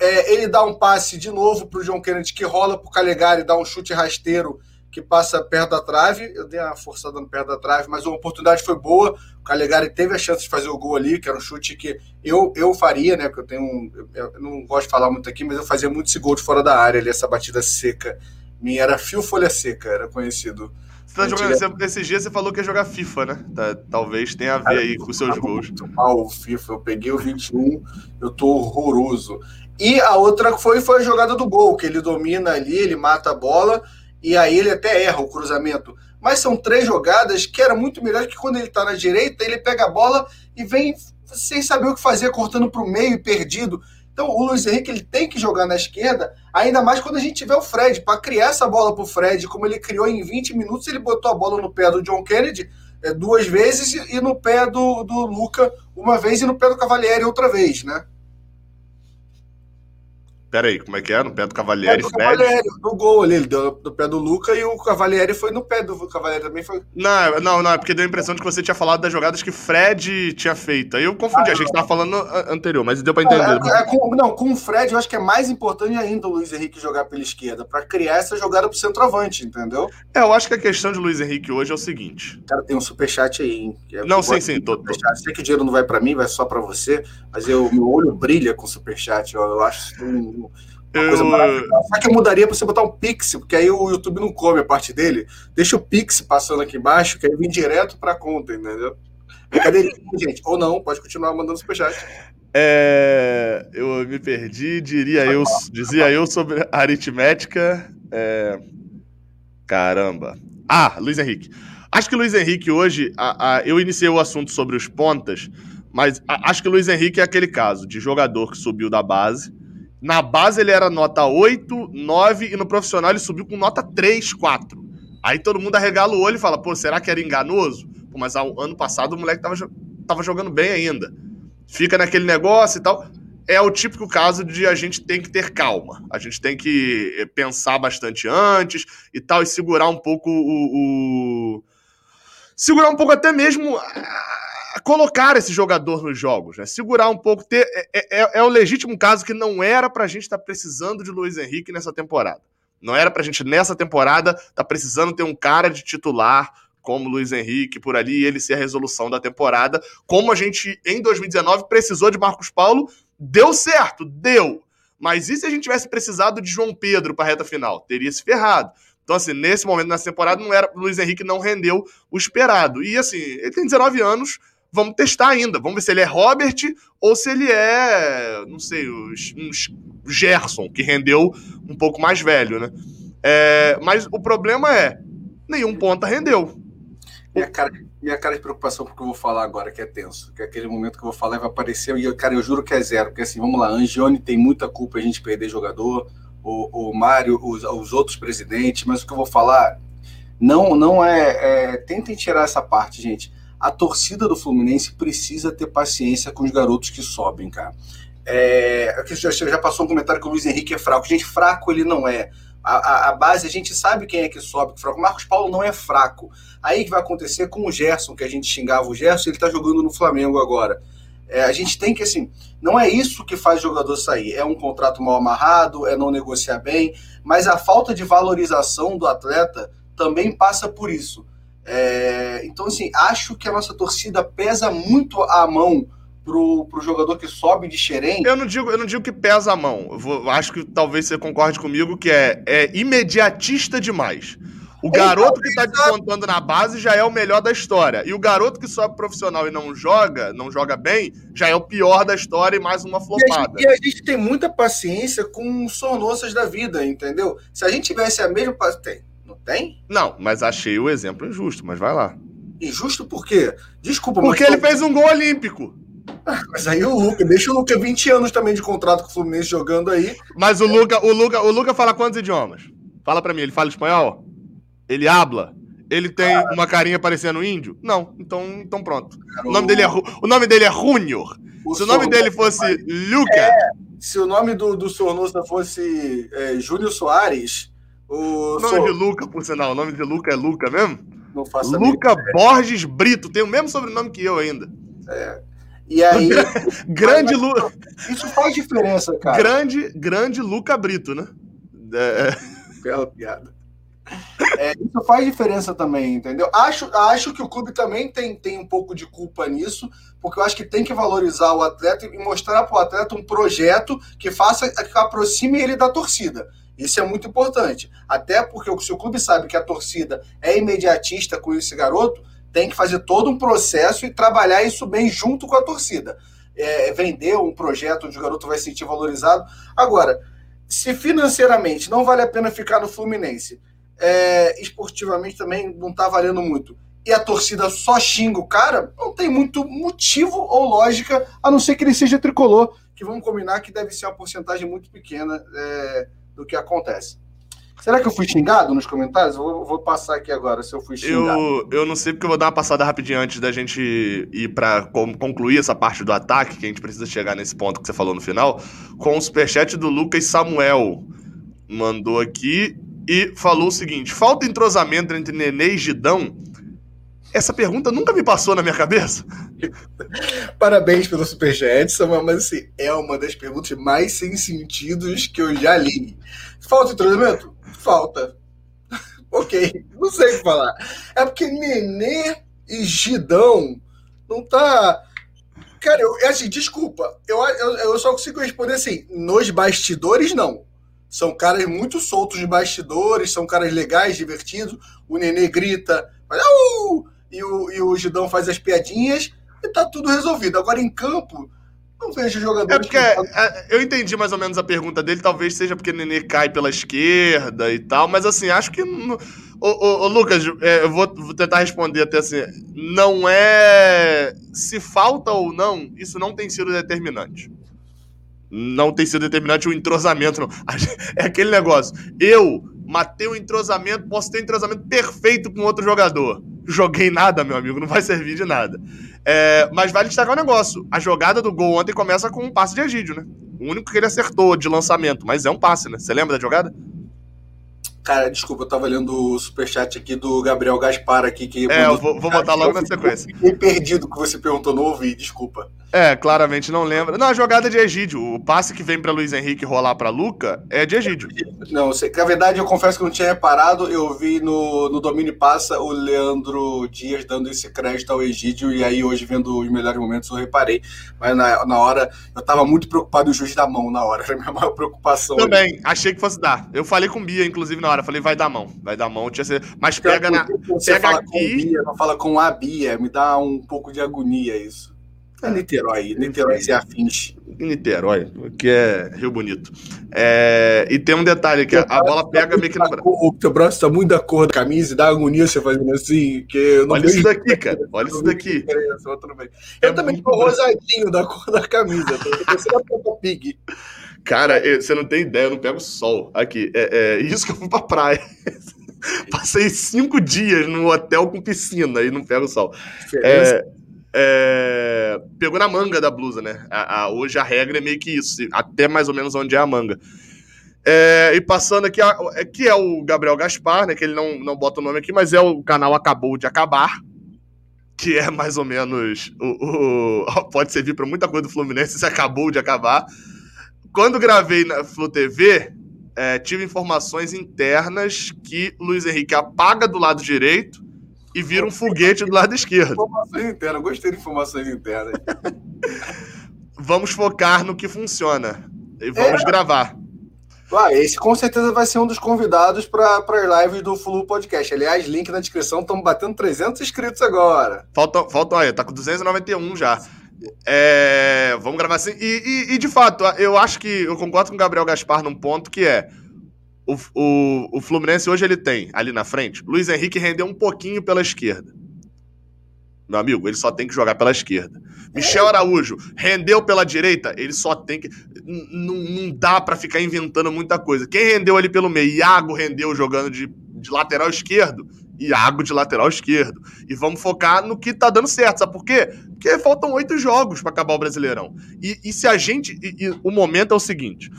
É, ele dá um passe de novo pro John Kennedy, que rola pro Calegari, dá um chute rasteiro que passa perto da trave. Eu dei uma forçada no perto da trave, mas a oportunidade foi boa. O Calegari teve a chance de fazer o gol ali, que era um chute que eu, eu faria, né? Porque eu tenho um, eu, não gosto de falar muito aqui, mas eu fazia muito esse gol de fora da área ali, essa batida seca. Minha era fio folha seca, era conhecido. Você tá jogando, esses dias você falou que ia jogar FIFA, né? Tá, talvez tenha a ver Cara, aí com seus tá gols. Muito mal o FIFA, eu peguei o 21, eu tô horroroso. E a outra foi, foi a jogada do gol, que ele domina ali, ele mata a bola e aí ele até erra o cruzamento. Mas são três jogadas que era muito melhor que quando ele está na direita, ele pega a bola e vem sem saber o que fazer, cortando para o meio e perdido. Então o Luiz Henrique ele tem que jogar na esquerda, ainda mais quando a gente tiver o Fred, para criar essa bola para o Fred, como ele criou em 20 minutos, ele botou a bola no pé do John Kennedy é, duas vezes e no pé do, do Luca uma vez e no pé do Cavalieri outra vez, né? Pera aí, como é que é? No pé do Cavalieri, é, Cavalieri, no gol ali, ele deu no pé do Luca e o Cavalieri foi no pé do Cavalieri também foi. Não, não, não, é porque deu a impressão de que você tinha falado das jogadas que Fred tinha feito. Aí eu confundi, ah, a gente tava falando anterior, mas deu pra entender. É, é, com, não, com o Fred eu acho que é mais importante ainda o Luiz Henrique jogar pela esquerda, pra criar essa jogada pro centroavante, entendeu? É, eu acho que a questão de Luiz Henrique hoje é o seguinte. Cara, tem um superchat aí, hein? É, não, sim, sim, tô, tô. Sei que o dinheiro não vai pra mim, vai só pra você, mas eu, meu olho brilha com superchat, eu, eu acho um, uma coisa maravilhosa. Só que eu mudaria para você botar um Pix, porque aí o YouTube não come a parte dele. Deixa o Pix passando aqui embaixo, que aí vem direto para a conta, entendeu? Brincadeira, [LAUGHS] gente. Ou não, pode continuar mandando superchat. É, eu me perdi, diria eu, dizia eu sobre aritmética. É, caramba. Ah, Luiz Henrique. Acho que Luiz Henrique hoje, a, a, eu iniciei o assunto sobre os pontas, mas a, acho que Luiz Henrique é aquele caso de jogador que subiu da base, na base ele era nota 8, 9 e no profissional ele subiu com nota 3, 4. Aí todo mundo arregala o olho e fala, pô, será que era enganoso? Pô, mas ano passado o moleque tava, tava jogando bem ainda. Fica naquele negócio e tal. É o típico caso de a gente tem que ter calma. A gente tem que eh, pensar bastante antes e tal, e segurar um pouco o. o... Segurar um pouco até mesmo colocar esse jogador nos jogos, né? Segurar um pouco, ter. É, é, é, é o legítimo caso que não era pra gente estar tá precisando de Luiz Henrique nessa temporada. Não era pra gente, nessa temporada, estar tá precisando ter um cara de titular como Luiz Henrique por ali e ele ser a resolução da temporada. Como a gente, em 2019, precisou de Marcos Paulo, deu certo, deu. Mas e se a gente tivesse precisado de João Pedro para a reta final? Teria se ferrado. Então, assim, nesse momento, nessa temporada, não era, Luiz Henrique não rendeu o esperado. E, assim, ele tem 19 anos, vamos testar ainda. Vamos ver se ele é Robert ou se ele é, não sei, um Gerson, que rendeu um pouco mais velho, né? É, mas o problema é, nenhum ponta rendeu. Minha cara, minha cara de preocupação porque eu vou falar agora, que é tenso. Que é aquele momento que eu vou falar e vai aparecer. E, cara, eu juro que é zero. Porque assim, vamos lá, Angione tem muita culpa a gente perder jogador. O, o Mário, os, os outros presidentes, mas o que eu vou falar não, não é, é. Tentem tirar essa parte, gente a torcida do Fluminense precisa ter paciência com os garotos que sobem, cara. É, já, já passou um comentário que o Luiz Henrique é fraco. Gente, fraco ele não é. A, a, a, base, a gente sabe quem é que sobe, que é fraco. Marcos Paulo não é fraco. Aí que vai acontecer com o Gerson, que a gente xingava o Gerson, ele tá jogando no Flamengo agora. É, a gente tem que, assim, não é isso que faz jogador sair. É um contrato mal amarrado, é não negociar bem, mas a falta de valorização do atleta também passa por isso. É, então, assim, acho que a nossa torcida pesa muito a mão pro, pro jogador que sobe de xerém. Eu não digo, eu não digo que pesa a mão. Eu vou, acho que talvez você concorde comigo que é, é imediatista demais. O garoto que tá descontando na base já é o melhor da história. E o garoto que sobe profissional e não joga, não joga bem, já é o pior da história e mais uma flopada. E a gente, e a gente tem muita paciência com sonoças da vida, entendeu? Se a gente tivesse a mesma. Tem. Não tem? Não, mas achei o exemplo injusto, mas vai lá. Injusto por quê? Desculpa, Porque ele fez um gol olímpico. Ah, mas aí o Luca, deixa o Luca 20 anos também de contrato com o Fluminense jogando aí. Mas o Luca, o Luca, o Luca fala quantos idiomas? Fala para mim, ele fala espanhol? Ele habla? Ele tem ah. uma carinha parecendo índio? Não, então, então pronto. O nome dele é, o nome dele é Junior. Se o nome dele fosse Luca. É, se o nome do, do Sornosa fosse é, Júnior Soares, o nome de Luca, por sinal. O nome de Luca é Luca mesmo? Não faço Luca Borges Brito. Tem o mesmo sobrenome que eu ainda. É. E aí. [LAUGHS] grande Luca. Isso faz diferença, cara. Grande, grande Luca Brito, né? É... Bela piada. É, isso faz diferença também, entendeu? Acho, acho que o clube também tem, tem um pouco de culpa nisso, porque eu acho que tem que valorizar o atleta e mostrar para o atleta um projeto que faça que aproxime ele da torcida. Isso é muito importante. Até porque se o clube sabe que a torcida é imediatista com esse garoto, tem que fazer todo um processo e trabalhar isso bem junto com a torcida. É, vender um projeto onde o garoto vai se sentir valorizado. Agora, se financeiramente não vale a pena ficar no Fluminense, é, esportivamente também não está valendo muito, e a torcida só xinga o cara, não tem muito motivo ou lógica, a não ser que ele seja tricolor, que vamos combinar que deve ser uma porcentagem muito pequena. É, do que acontece. Será que eu fui xingado nos comentários? Eu vou, vou passar aqui agora se eu fui xingado. Eu, eu não sei porque eu vou dar uma passada rapidinho antes da gente ir para concluir essa parte do ataque, que a gente precisa chegar nesse ponto que você falou no final, com o superchat do Lucas Samuel. Mandou aqui e falou o seguinte: falta entrosamento entre Nenê e Gidão. Essa pergunta nunca me passou na minha cabeça. Parabéns pelo superchat, Samuel, mas assim, é uma das perguntas mais sem sentidos que eu já li. Falta entrosamento? Falta. [LAUGHS] ok, não sei o que falar. É porque Nenê e Gidão não tá. Cara, eu, é assim, desculpa. Eu, eu, eu só consigo responder assim: nos bastidores, não. São caras muito soltos de bastidores, são caras legais, divertidos. O Nenê grita, uh! E, o, e o Gidão faz as piadinhas e tá tudo resolvido. Agora em campo, não vejo jogadores. É porque é, eu entendi mais ou menos a pergunta dele. Talvez seja porque o Nenê cai pela esquerda e tal, mas assim, acho que. Ô, ô, ô Lucas, é, eu vou, vou, tentar responder até assim. Não é. Se falta ou não, isso não tem sido determinante. Não tem sido determinante o entrosamento, não. É aquele negócio. Eu matei o entrosamento, posso ter um entrosamento perfeito com outro jogador. Joguei nada, meu amigo, não vai servir de nada. É, mas vale destacar um negócio: a jogada do gol ontem começa com um passe de Egídio, né? O único que ele acertou de lançamento, mas é um passe, né? Você lembra da jogada? Cara, desculpa, eu tava lendo o superchat aqui do Gabriel Gaspar aqui. Que é, eu vou, vou botar logo na sequência. Fiquei perdido que você perguntou, não ouvi, desculpa. É, claramente não lembra. Não, a jogada de Egídio. O passe que vem para Luiz Henrique rolar para Luca é de Egídio. Não, sei, na verdade eu confesso que não tinha reparado. Eu vi no, no Domínio Passa o Leandro Dias dando esse crédito ao Egídio. E aí hoje, vendo os melhores momentos, eu reparei. Mas na, na hora, eu tava muito preocupado o juiz da mão na hora. [LAUGHS] Era a minha maior preocupação. Também, ali. achei que fosse dar. Eu falei com o Bia, inclusive, na hora. Falei, vai dar mão. Vai dar mão. Tinha ser... Mas pega na. Você pega fala aqui. Com Bia, não fala com a Bia. Me dá um pouco de agonia isso. É Niterói, Niterói se afins. Niterói, que é Rio Bonito. É, e tem um detalhe que a, bola pega meio que no braço. O teu braço tá muito da cor da camisa e dá agonia você fazendo assim. Que Olha isso daqui, cara. Olha isso daqui. Eu é também tô rosadinho da cor da camisa. Peppa Pig. Cara, você não tem ideia, eu não pego sol. Aqui, é, é isso que eu fui pra praia. [LAUGHS] Passei cinco dias no hotel com piscina e não pego sol. É, é, pegou na manga da blusa, né? A, a, hoje a regra é meio que isso, até mais ou menos onde é a manga. É, e passando aqui, aqui é o Gabriel Gaspar, né? Que ele não, não bota o nome aqui, mas é o canal Acabou de Acabar, que é mais ou menos. O, o [LAUGHS] pode servir para muita coisa do Fluminense, se acabou de acabar. Quando gravei na Flu TV, é, tive informações internas que Luiz Henrique apaga do lado direito e vira um foguete do lado esquerdo. Informações internas, gostei de informações internas. vamos focar no que funciona. E vamos é. gravar. Ah, esse com certeza vai ser um dos convidados para as lives do Flu Podcast. Aliás, link na descrição, estamos batendo 300 inscritos agora. Faltam, faltam aí, tá com 291 já. É, vamos gravar assim. E, e, e, de fato, eu acho que eu concordo com o Gabriel Gaspar num ponto que é o, o, o Fluminense hoje ele tem ali na frente. Luiz Henrique rendeu um pouquinho pela esquerda. Meu amigo, ele só tem que jogar pela esquerda. Michel Araújo rendeu pela direita, ele só tem que. não dá para ficar inventando muita coisa. Quem rendeu ali pelo meio? Iago rendeu jogando de, de lateral esquerdo. Iago de lateral esquerdo. E vamos focar no que tá dando certo. Sabe por quê? Porque faltam oito jogos para acabar o Brasileirão. E, e se a gente. E, e o momento é o seguinte: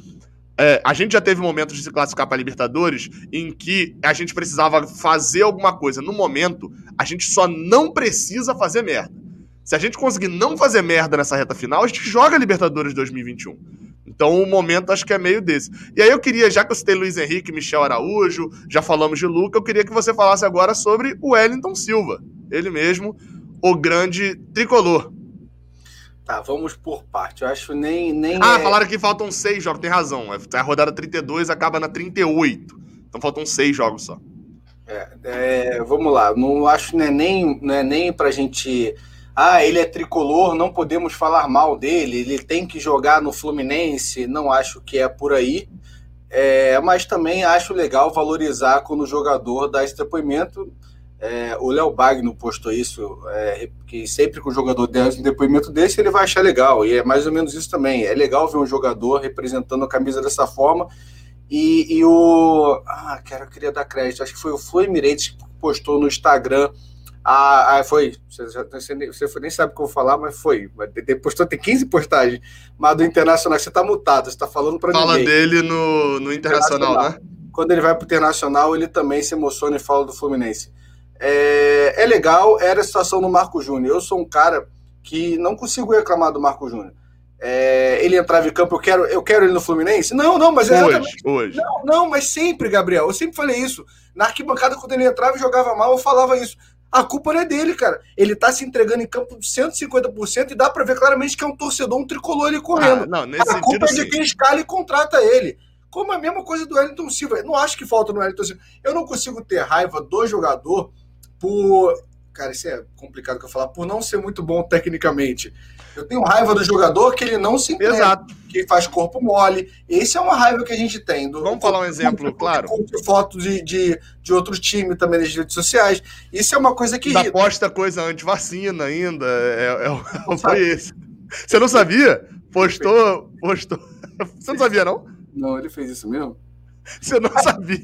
é, a gente já teve momentos de se classificar para Libertadores em que a gente precisava fazer alguma coisa. No momento, a gente só não precisa fazer merda. Se a gente conseguir não fazer merda nessa reta final, a gente joga Libertadores 2021. Então o momento acho que é meio desse. E aí eu queria, já que eu citei Luiz Henrique, Michel Araújo, já falamos de Luca, eu queria que você falasse agora sobre o Wellington Silva. Ele mesmo, o grande tricolor. Tá, vamos por parte. Eu acho nem. nem ah, é... falaram que faltam seis jogos, tem razão. É, a rodada 32 acaba na 38. Então faltam seis jogos só. É, é, vamos lá, não acho né, nem, né, nem pra gente. Ah, ele é tricolor, não podemos falar mal dele, ele tem que jogar no Fluminense, não acho que é por aí. É, mas também acho legal valorizar quando o jogador dá esse depoimento. É, o Léo Bagno postou isso, é, que sempre que o jogador der um depoimento desse, ele vai achar legal. E é mais ou menos isso também. É legal ver um jogador representando a camisa dessa forma. E, e o. Ah, eu queria dar crédito. Acho que foi o Flu Emirates que postou no Instagram. Ah, ah foi. Você, nem, você nem sabe o que eu vou falar, mas foi. Postou, tem 15 postagens. Mas do Internacional, você tá mutado, você tá falando para Fala dele no, no Internacional, internacional, né? Quando ele vai pro Internacional, ele também se emociona e fala do Fluminense. É, é legal, era a situação do Marco Júnior. Eu sou um cara que não consigo reclamar do Marco Júnior. É, ele entrava em campo, eu quero, eu quero ele no Fluminense? Não, não, mas exatamente. Hoje, hoje. Não, não, mas sempre, Gabriel. Eu sempre falei isso. Na arquibancada, quando ele entrava e jogava mal, eu falava isso. A culpa não é dele, cara. Ele tá se entregando em campo 150% e dá para ver claramente que é um torcedor, um tricolor ali correndo. Ah, não, nesse a culpa é de quem escala e contrata ele. Como a mesma coisa do Wellington Silva. Eu não acho que falta no Wellington Silva. Eu não consigo ter raiva do jogador por. Cara, isso é complicado que eu falar, por não ser muito bom tecnicamente. Eu tenho raiva do jogador que ele não se entrega, Exato. que faz corpo mole. Esse é uma raiva que a gente tem. Do, Vamos falar um exemplo, [LAUGHS] claro. Fotos de, de, de outros times também nas redes sociais. Isso é uma coisa que. Da posta coisa anti-vacina ainda. É, é, é, foi esse. Você não sabia? Postou. Postou. [LAUGHS] Você não sabia, não? Não, ele fez isso mesmo? Você não sabia.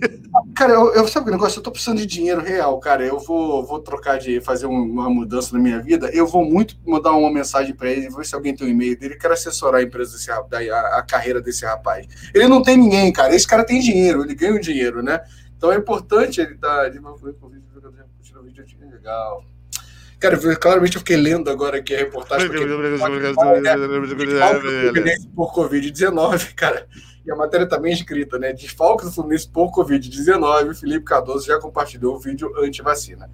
Cara, eu, eu sabe o negócio? Eu tô precisando de dinheiro real, cara. Eu vou, vou trocar de fazer uma mudança na minha vida. Eu vou muito mandar uma mensagem para ele, ver se alguém tem um e-mail dele. Eu quero assessorar a empresa desse a, a carreira desse rapaz. Ele não tem ninguém, cara. Esse cara tem dinheiro, ele ganha o dinheiro, né? Então é importante ele dar. Legal. Cara, claramente eu fiquei lendo agora aqui a reportagem. Por Covid-19, cara. E a matéria também é escrita, né? Desfalques do Fluminense por Covid-19. Felipe Cardoso já compartilhou o vídeo anti-vacina.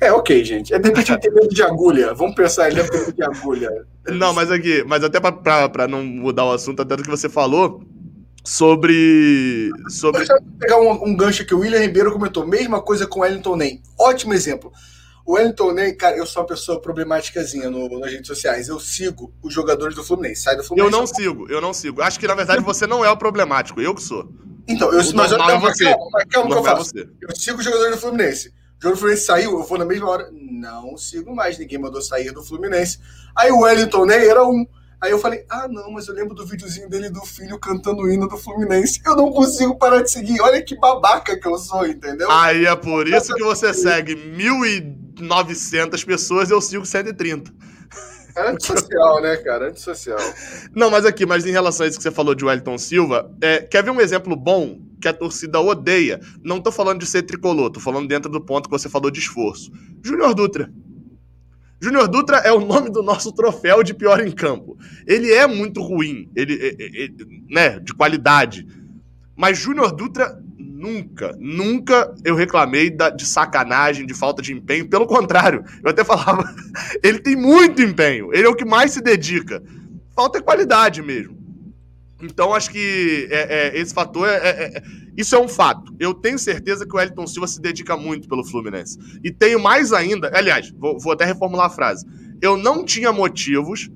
É, ok, gente. É de repente ele tem medo de agulha. Vamos pensar, ele tem medo de agulha. Não, mas aqui, mas até para não mudar o assunto, até do que você falou, sobre. sobre... Deixa eu pegar um, um gancho que o William Ribeiro comentou. Mesma coisa com o Wellington Nem. Ótimo exemplo. O Wellington Ney, cara, eu sou uma pessoa problemáticazinha no, nas redes sociais. Eu sigo os jogadores do Fluminense. Sai do Fluminense. Eu não sigo, eu não sigo. Acho que, na verdade, você não é o problemático. Eu que sou. Então, eu, mas eu, é você. calma, calma que eu faço. É eu sigo os jogadores do Fluminense. O jogo do Fluminense saiu, eu vou na mesma hora. Não sigo mais, ninguém mandou sair do Fluminense. Aí o Wellington Ney era um. Aí eu falei, ah, não, mas eu lembro do videozinho dele do filho cantando o hino do Fluminense. Eu não consigo parar de seguir. Olha que babaca que eu sou, entendeu? Aí é por isso que você segue mil e 900 pessoas, eu sigo 130. É antissocial, né, cara? Antissocial. Não, mas aqui, mas em relação a isso que você falou de Wellington Silva, é, quer ver um exemplo bom que a torcida odeia? Não tô falando de ser tricolor, tô falando dentro do ponto que você falou de esforço. Júnior Dutra. Júnior Dutra é o nome do nosso troféu de pior em campo. Ele é muito ruim, ele, ele, ele né, de qualidade. Mas Júnior Dutra nunca, nunca eu reclamei da, de sacanagem, de falta de empenho. Pelo contrário, eu até [LAUGHS] falava, ele tem muito empenho, ele é o que mais se dedica. Falta é qualidade mesmo. Então, acho que é, é, esse fator é, é, é, Isso é um fato. Eu tenho certeza que o Elton Silva se dedica muito pelo Fluminense. E tenho mais ainda. Aliás, vou, vou até reformular a frase. Eu não tinha motivos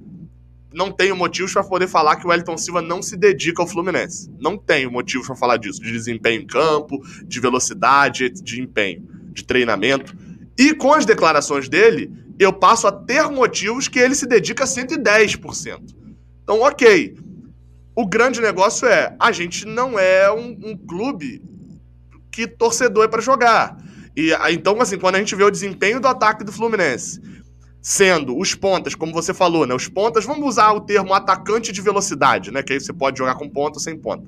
não tenho motivos para poder falar que o Wellington Silva não se dedica ao Fluminense. Não tenho motivos para falar disso, de desempenho em campo, de velocidade, de empenho, de treinamento. E com as declarações dele, eu passo a ter motivos que ele se dedica a 110%. Então, ok. O grande negócio é, a gente não é um, um clube que torcedor é para jogar. E então, assim, quando a gente vê o desempenho do ataque do Fluminense sendo os pontas, como você falou, né? Os pontas, vamos usar o termo atacante de velocidade, né? Que aí você pode jogar com ponta ou sem ponta.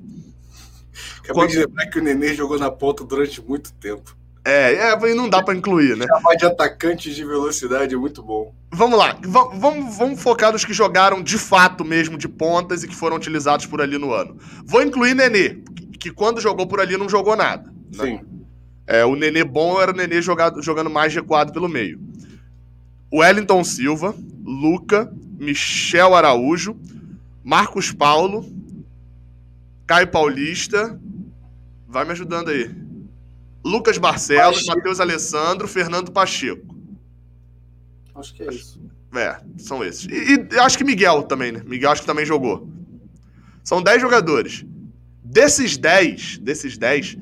Acabei Quando... de lembrar que o Nenê jogou na ponta durante muito tempo. É, é não dá para incluir, né? Chamar de atacante de velocidade é muito bom. Vamos lá, vamos, vamos focar nos que jogaram de fato mesmo de pontas e que foram utilizados por ali no ano. Vou incluir Nenê, que quando jogou por ali não jogou nada. Né? Sim. É, o Nenê bom era o Nenê jogado, jogando mais recuado pelo meio. Wellington Silva, Luca, Michel Araújo, Marcos Paulo, Caio Paulista. Vai me ajudando aí. Lucas Barcelos, Matheus Alessandro, Fernando Pacheco. Acho que é isso. É, são esses. E, e, acho que Miguel também, né? Miguel acho que também jogou. São 10 jogadores. Desses 10, desses 10,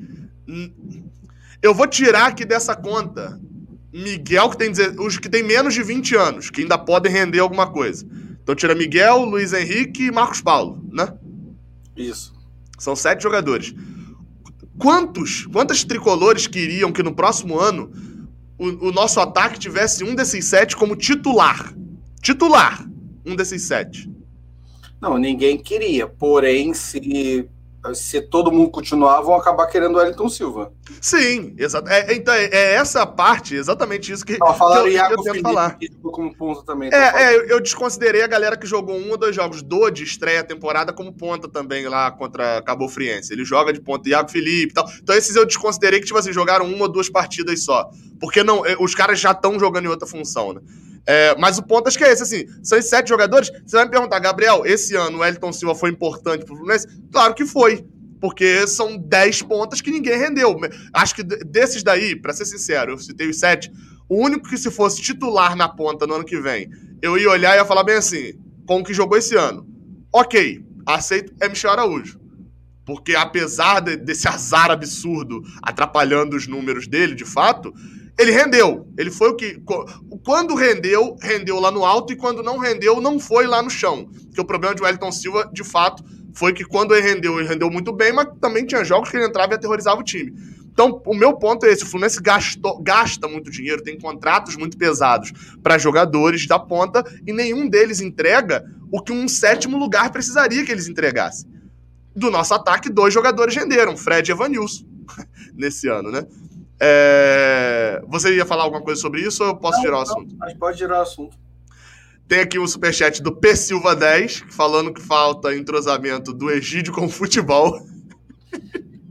eu vou tirar aqui dessa conta Miguel, que tem os que tem menos de 20 anos, que ainda podem render alguma coisa. Então tira Miguel, Luiz Henrique e Marcos Paulo, né? Isso. São sete jogadores. Quantos, quantas tricolores queriam que no próximo ano o, o nosso ataque tivesse um desses sete como titular? Titular, um desses sete. Não, ninguém queria. Porém, se se todo mundo continuar, vão acabar querendo o Wellington Silva. Sim, exato. É, então, é, é, essa parte, exatamente isso que, Não, que eu, Iago eu tento falar. como ponto também. É, é, eu desconsiderei a galera que jogou um ou dois jogos do de estreia temporada como ponta também lá contra Cabo Friense. Ele joga de ponta, Iago Felipe e tal. Então esses eu desconsiderei que, tipo assim, jogaram uma ou duas partidas só. Porque não, é, os caras já estão jogando em outra função, né? É, mas o ponto acho que é esse, assim, são esses sete jogadores. Você vai me perguntar, Gabriel, esse ano o Elton Silva foi importante pro Fluminense? Claro que foi. Porque são dez pontas que ninguém rendeu. Acho que desses daí, para ser sincero, eu citei os sete. O único que se fosse titular na ponta no ano que vem, eu ia olhar e ia falar bem assim, com o que jogou esse ano. Ok, aceito, é Michel Araújo. Porque apesar de, desse azar absurdo atrapalhando os números dele, de fato, ele rendeu. Ele foi o que. Quando rendeu, rendeu lá no alto, e quando não rendeu, não foi lá no chão. Porque o problema de Wellington Silva, de fato, foi que quando ele rendeu, ele rendeu muito bem, mas também tinha jogos que ele entrava e aterrorizava o time. Então, o meu ponto é esse: o Fluminense gastou, gasta muito dinheiro, tem contratos muito pesados para jogadores da ponta e nenhum deles entrega o que um sétimo lugar precisaria que eles entregassem. Do nosso ataque, dois jogadores renderam, Fred e Evanilson, [LAUGHS] nesse ano, né? É... Você ia falar alguma coisa sobre isso ou eu posso não, girar o assunto? Mas pode girar o assunto. Tem aqui um superchat do P Silva 10, falando que falta entrosamento do Egídio com o futebol.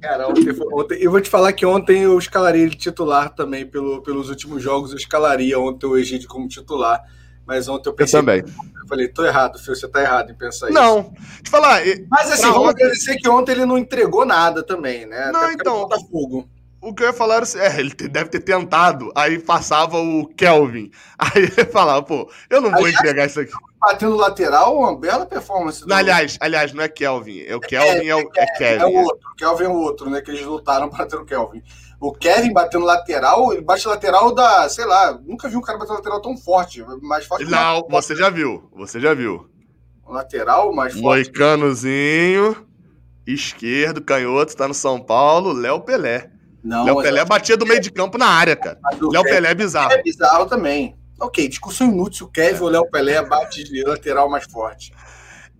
Cara, ontem, ontem, eu vou te falar que ontem eu escalaria ele titular também pelo, pelos últimos jogos. Eu escalaria ontem o Egídio como titular. Mas ontem eu pensei. Eu também. Eu falei, tô errado, Fio, você tá errado em pensar não, isso. Não, te falar. Mas assim, vamos ontem... agradecer que ontem ele não entregou nada também, né? Não, Até então. Botafogo o que eu ia falar era assim, é, ele deve ter tentado. Aí passava o Kelvin. [LAUGHS] Aí ele falava, pô, eu não vou aliás, entregar isso aqui. Batendo lateral, uma bela performance. Do... aliás, aliás, não é Kelvin. É o Kelvin, é, é, o, é, é Kevin. É o outro. O Kelvin é o outro, né? Que eles lutaram [LAUGHS] para ter o Kelvin. O Kevin batendo lateral, ele bate lateral da, sei lá, nunca vi um cara bater lateral tão forte. Mais forte Não, você já viu. Você já viu. Lateral mais forte. Moicanozinho, esquerdo, canhoto, tá no São Paulo, Léo Pelé. Não, Léo Pelé batia do meio de campo na área, cara. Léo Pelé é bizarro. É bizarro também. Ok, discussão inútil. O Kevin é. ou Léo Pelé bate de lateral mais forte.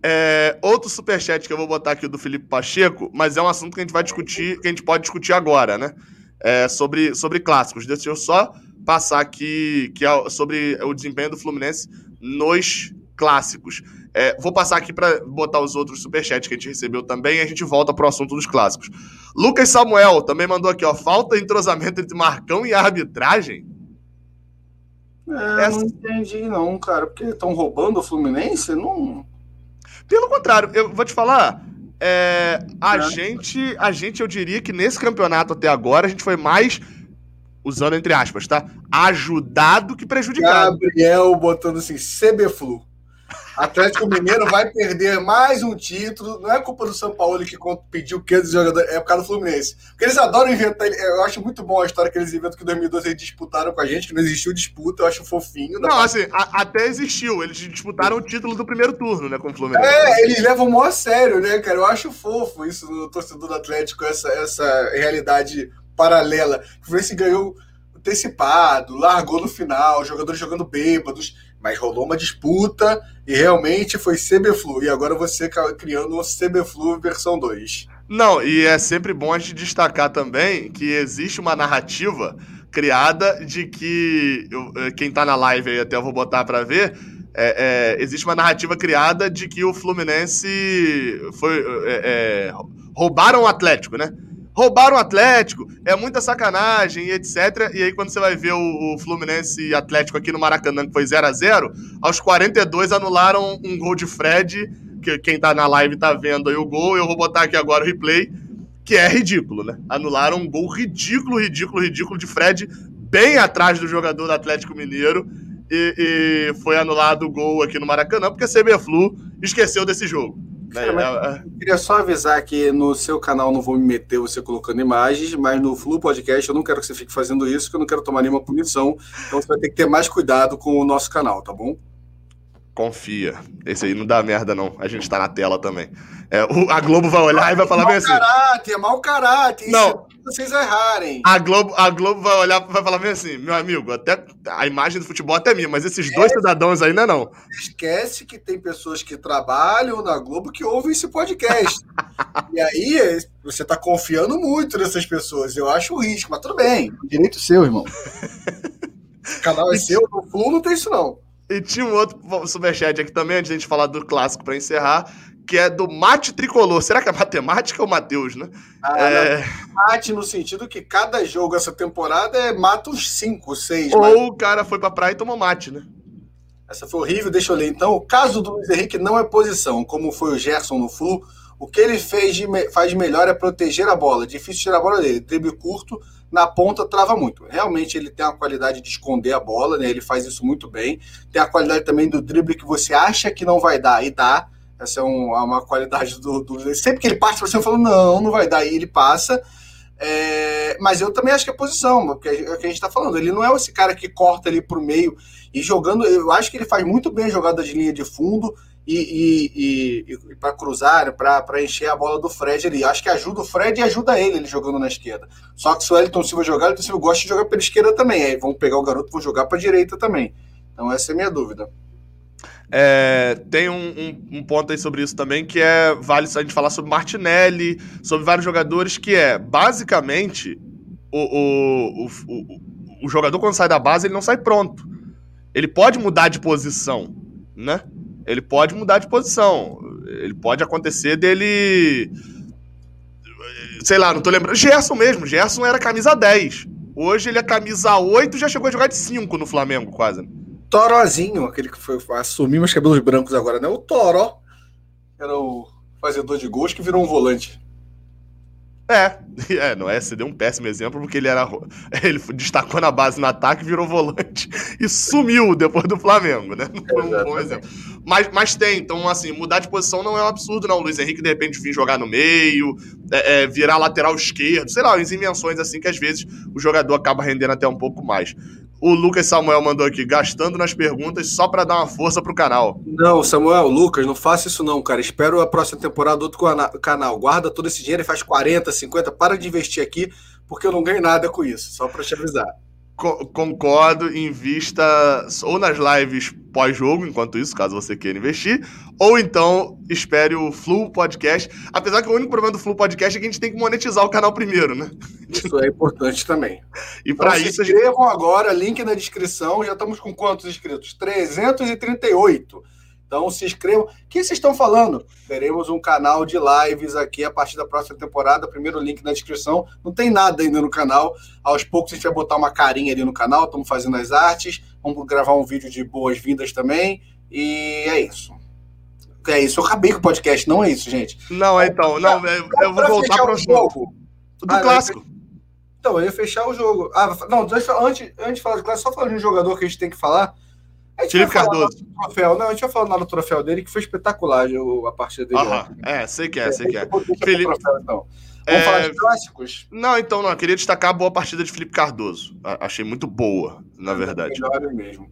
É, outro superchat que eu vou botar aqui do Felipe Pacheco, mas é um assunto que a gente vai discutir, que a gente pode discutir agora, né? É, sobre, sobre clássicos. Deixa eu só passar aqui que é sobre o desempenho do Fluminense nos clássicos. É, vou passar aqui para botar os outros superchats que a gente recebeu também e a gente volta pro assunto dos clássicos. Lucas Samuel também mandou aqui, ó. Falta entrosamento entre Marcão e arbitragem? É, Essa... não entendi não, cara. Porque estão roubando o Fluminense? Não... Pelo contrário, eu vou te falar. É, a, é. gente, a gente, eu diria que nesse campeonato até agora, a gente foi mais usando entre aspas, tá? Ajudado que prejudicado. Gabriel botando assim, CBFlu. Atlético Mineiro vai perder mais um título. Não é culpa do São Paulo que pediu 500 jogadores, é por causa do Fluminense. Porque eles adoram inventar. Eu acho muito bom a história que eles inventam que em 2012 eles disputaram com a gente, que não existiu disputa. Eu acho fofinho. Não, assim, a, até existiu. Eles disputaram o título do primeiro turno, né, com o Fluminense. É, eles levam mó a sério, né, cara? Eu acho fofo isso no torcedor do Atlético, essa, essa realidade paralela. O Fluminense ganhou antecipado, largou no final, jogadores jogando bêbados mas rolou uma disputa e realmente foi CBFlu. E agora você criando o CBFlu versão 2. Não, e é sempre bom a gente destacar também que existe uma narrativa criada de que. Eu, eh, quem tá na live aí até eu vou botar para ver. É, é, existe uma narrativa criada de que o Fluminense foi. É, roubaram o Atlético, né? Roubaram o Atlético, é muita sacanagem e etc. E aí, quando você vai ver o, o Fluminense Atlético aqui no Maracanã, que foi 0 a 0 aos 42 anularam um gol de Fred, que quem tá na live tá vendo aí o gol, eu vou botar aqui agora o replay, que é ridículo, né? Anularam um gol ridículo, ridículo, ridículo de Fred, bem atrás do jogador do Atlético Mineiro. E, e foi anulado o gol aqui no Maracanã, porque a CBFlu esqueceu desse jogo. Cara, é, é. queria só avisar que no seu canal não vou me meter você colocando imagens, mas no Flu Podcast eu não quero que você fique fazendo isso, porque eu não quero tomar nenhuma punição. Então você vai ter que ter mais cuidado com o nosso canal, tá bom? Confia. Esse aí não dá merda, não. A gente tá na tela também. É, o, a Globo vai olhar e vai falar bem assim. Caráter, é mau caráter. Não. vocês errarem. A Globo, a Globo vai olhar e vai falar bem assim, meu amigo, até a imagem do futebol até minha, mas esses dois cidadãos ainda não. Esquece que tem pessoas que trabalham na Globo que ouvem esse podcast. e aí você tá confiando muito nessas pessoas. Eu acho o risco, mas tudo bem. Direito seu, irmão. O canal é seu, no Flu não tem isso não. E tinha um outro superchat aqui também, antes de a gente falar do clássico para encerrar, que é do mate tricolor. Será que é matemática ou Matheus, né? Ah, é... Mate no sentido que cada jogo essa temporada é mata uns 5, 6. Ou mas... o cara foi pra praia e tomou mate, né? Essa foi horrível, deixa eu ler. Então, o caso do Luiz Henrique não é posição, como foi o Gerson no Flu. O que ele fez de me... faz melhor é proteger a bola. Difícil tirar a bola dele. Drible curto, na ponta trava muito. Realmente ele tem a qualidade de esconder a bola, né? Ele faz isso muito bem. Tem a qualidade também do drible que você acha que não vai dar e dá. Essa é um, uma qualidade do, do. Sempre que ele parte você, fala, não, não vai dar, e ele passa. É, mas eu também acho que é posição, porque é o que a gente está falando. Ele não é esse cara que corta ali para o meio e jogando. Eu acho que ele faz muito bem a jogada de linha de fundo e, e, e, e para cruzar, para encher a bola do Fred ali. Acho que ajuda o Fred e ajuda ele, ele jogando na esquerda. Só que se o Elton Silva jogar, o Elton Silva gosta de jogar pela esquerda também. Aí vão pegar o garoto e vão jogar para direita também. Então essa é a minha dúvida. É, tem um, um, um, ponto aí sobre isso também, que é vale a gente falar sobre Martinelli, sobre vários jogadores, que é basicamente o, o, o, o, jogador quando sai da base, ele não sai pronto. Ele pode mudar de posição, né? Ele pode mudar de posição. Ele pode acontecer dele. Sei lá, não tô lembrando. Gerson mesmo. Gerson era camisa 10. Hoje ele é camisa 8 já chegou a jogar de 5 no Flamengo, quase. Torozinho, aquele que foi assumiu os cabelos brancos agora, né? O Toro era o fazedor de gols que virou um volante. É, [LAUGHS] é, não é, você deu um péssimo exemplo, porque ele era. [LAUGHS] Ele destacou na base no ataque, virou volante [LAUGHS] e sumiu depois do Flamengo, né? Não foi um bom exemplo. Mas, mas tem, então, assim, mudar de posição não é um absurdo, não. O Luiz Henrique, de repente, vir jogar no meio, é, é, virar lateral esquerdo, sei lá, as invenções assim que às vezes o jogador acaba rendendo até um pouco mais. O Lucas Samuel mandou aqui, gastando nas perguntas só para dar uma força pro canal. Não, Samuel, Lucas, não faça isso não, cara. Espero a próxima temporada do outro canal. Guarda todo esse dinheiro e faz 40, 50. Para de investir aqui, porque eu não ganho nada com isso. Só para te avisar concordo, invista ou nas lives pós-jogo, enquanto isso, caso você queira investir, ou então espere o Flu Podcast. Apesar que o único problema do Flu Podcast é que a gente tem que monetizar o canal primeiro, né? Isso é importante também. [LAUGHS] e então, para isso. Se inscrevam gente... agora, link na descrição. Já estamos com quantos inscritos? 338. Então se inscrevam. O que vocês estão falando? Teremos um canal de lives aqui a partir da próxima temporada. Primeiro link na descrição. Não tem nada ainda no canal. Aos poucos a gente vai botar uma carinha ali no canal. Estamos fazendo as artes. Vamos gravar um vídeo de boas-vindas também. E é isso. É isso. Eu acabei com o podcast, não é isso, gente. Não, é então. Não, eu, eu vou voltar para o jogo. Do ah, clássico. Então, eu ia fechar o jogo. Ah, não, antes, antes de falar de clássico, só falar de um jogador que a gente tem que falar Felipe Cardoso. Troféu. Não, a gente vai falar no troféu dele, que foi espetacular a partida dele. Aham. É, sei que é, sei que é. Felipe... Troféu, então. Vamos é... falar de clássicos? Não, então não. Eu queria destacar a boa partida de Felipe Cardoso. Achei muito boa, na verdade. Melhor mesmo.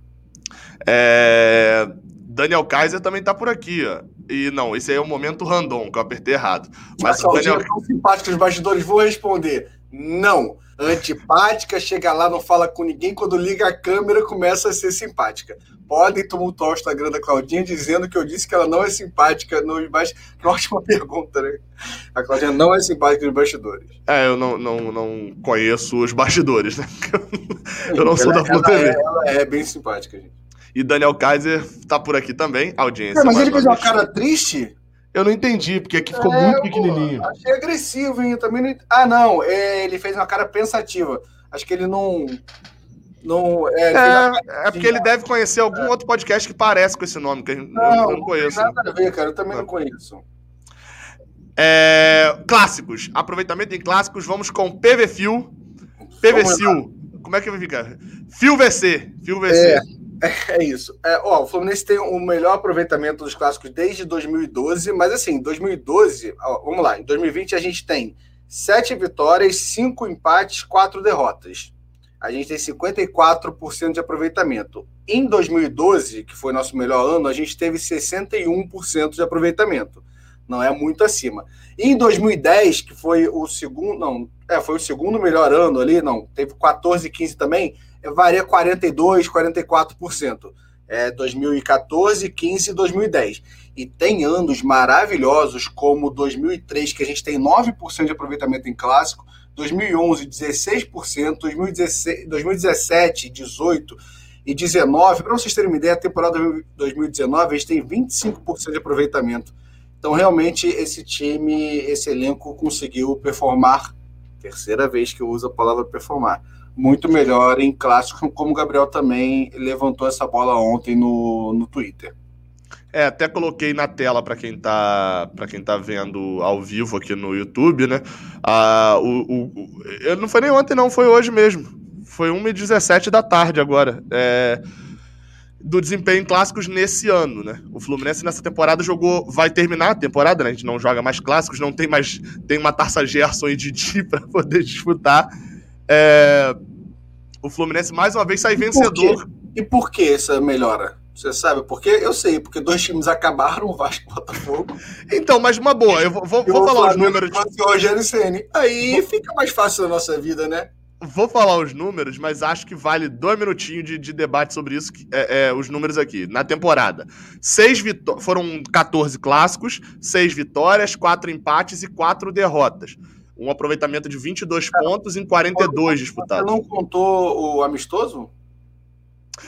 É... Daniel Kaiser também tá por aqui, ó. E não, esse aí é o momento random, que eu apertei errado. Mas, o Daniel... tão simpático os bastidores, vou responder. Não antipática, chega lá, não fala com ninguém, quando liga a câmera começa a ser simpática. Podem tumultuar o Instagram da Claudinha dizendo que eu disse que ela não é simpática nos bastidores. Ótima [LAUGHS] pergunta, né? A Claudinha não é simpática nos bastidores. É, eu não, não, não conheço os bastidores, né? [LAUGHS] Eu não sou ela, da Flu TV. É, ela é bem simpática, gente. E Daniel Kaiser tá por aqui também, audiência. É, mas ele fez uma cara triste eu não entendi, porque aqui ficou é, muito pequenininho. Achei agressivo, hein? Eu também não... Ah, não. É, ele fez uma cara pensativa. Acho que ele não. não é, é, é porque ele deve conhecer algum outro podcast que parece com esse nome, que não, eu não conheço. Não tem nada a ver, cara. Eu também não, não conheço. É, clássicos. Aproveitamento em clássicos. Vamos com PV Fio. PV Sil. Como é que vai ficar? Fio VC. Fio VC. É. É, isso. É, ó, o Fluminense tem o melhor aproveitamento dos clássicos desde 2012, mas assim, 2012, ó, vamos lá, em 2020 a gente tem sete vitórias, cinco empates, quatro derrotas. a gente tem 54% de aproveitamento. Em 2012, que foi nosso melhor ano, a gente teve 61% de aproveitamento. Não é muito acima. E em 2010, que foi o segundo, não, é, foi o segundo melhor ano ali, não, teve 14 e 15 também, varia 42, 44%. É 2014, 15 e 2010. E tem anos maravilhosos como 2003, que a gente tem 9% de aproveitamento em clássico, 2011, 16%, 2016, 2017, 18% e 19%. Para vocês terem uma ideia, a temporada 2019 a gente tem 25% de aproveitamento. Então, realmente, esse time, esse elenco conseguiu performar, terceira vez que eu uso a palavra performar, muito melhor em clássico, como o Gabriel também levantou essa bola ontem no, no Twitter. É, até coloquei na tela para quem tá para quem tá vendo ao vivo aqui no YouTube, né? Ah, o, o, não foi nem ontem, não, foi hoje mesmo. Foi 1h17 da tarde agora. É, do desempenho em clássicos nesse ano, né? O Fluminense nessa temporada jogou, vai terminar a temporada, né? A gente não joga mais clássicos, não tem mais tem uma Taça Gerson e Didi [LAUGHS] para poder disputar. É, o Fluminense mais uma vez sai vencedor. E por que essa melhora? Você sabe por quê? Eu sei, porque dois times acabaram, o Vasco e o Botafogo. Então, mas uma boa, eu vou, vou, vou falar os números. O Rogério Ceni. Aí vou... fica mais fácil a nossa vida, né? Vou falar os números, mas acho que vale dois minutinhos de, de debate sobre isso, que, é, é, os números aqui. Na temporada, seis foram 14 clássicos, seis vitórias, quatro empates e quatro derrotas. Um aproveitamento de 22 pontos em 42 disputados. Você não contou o amistoso?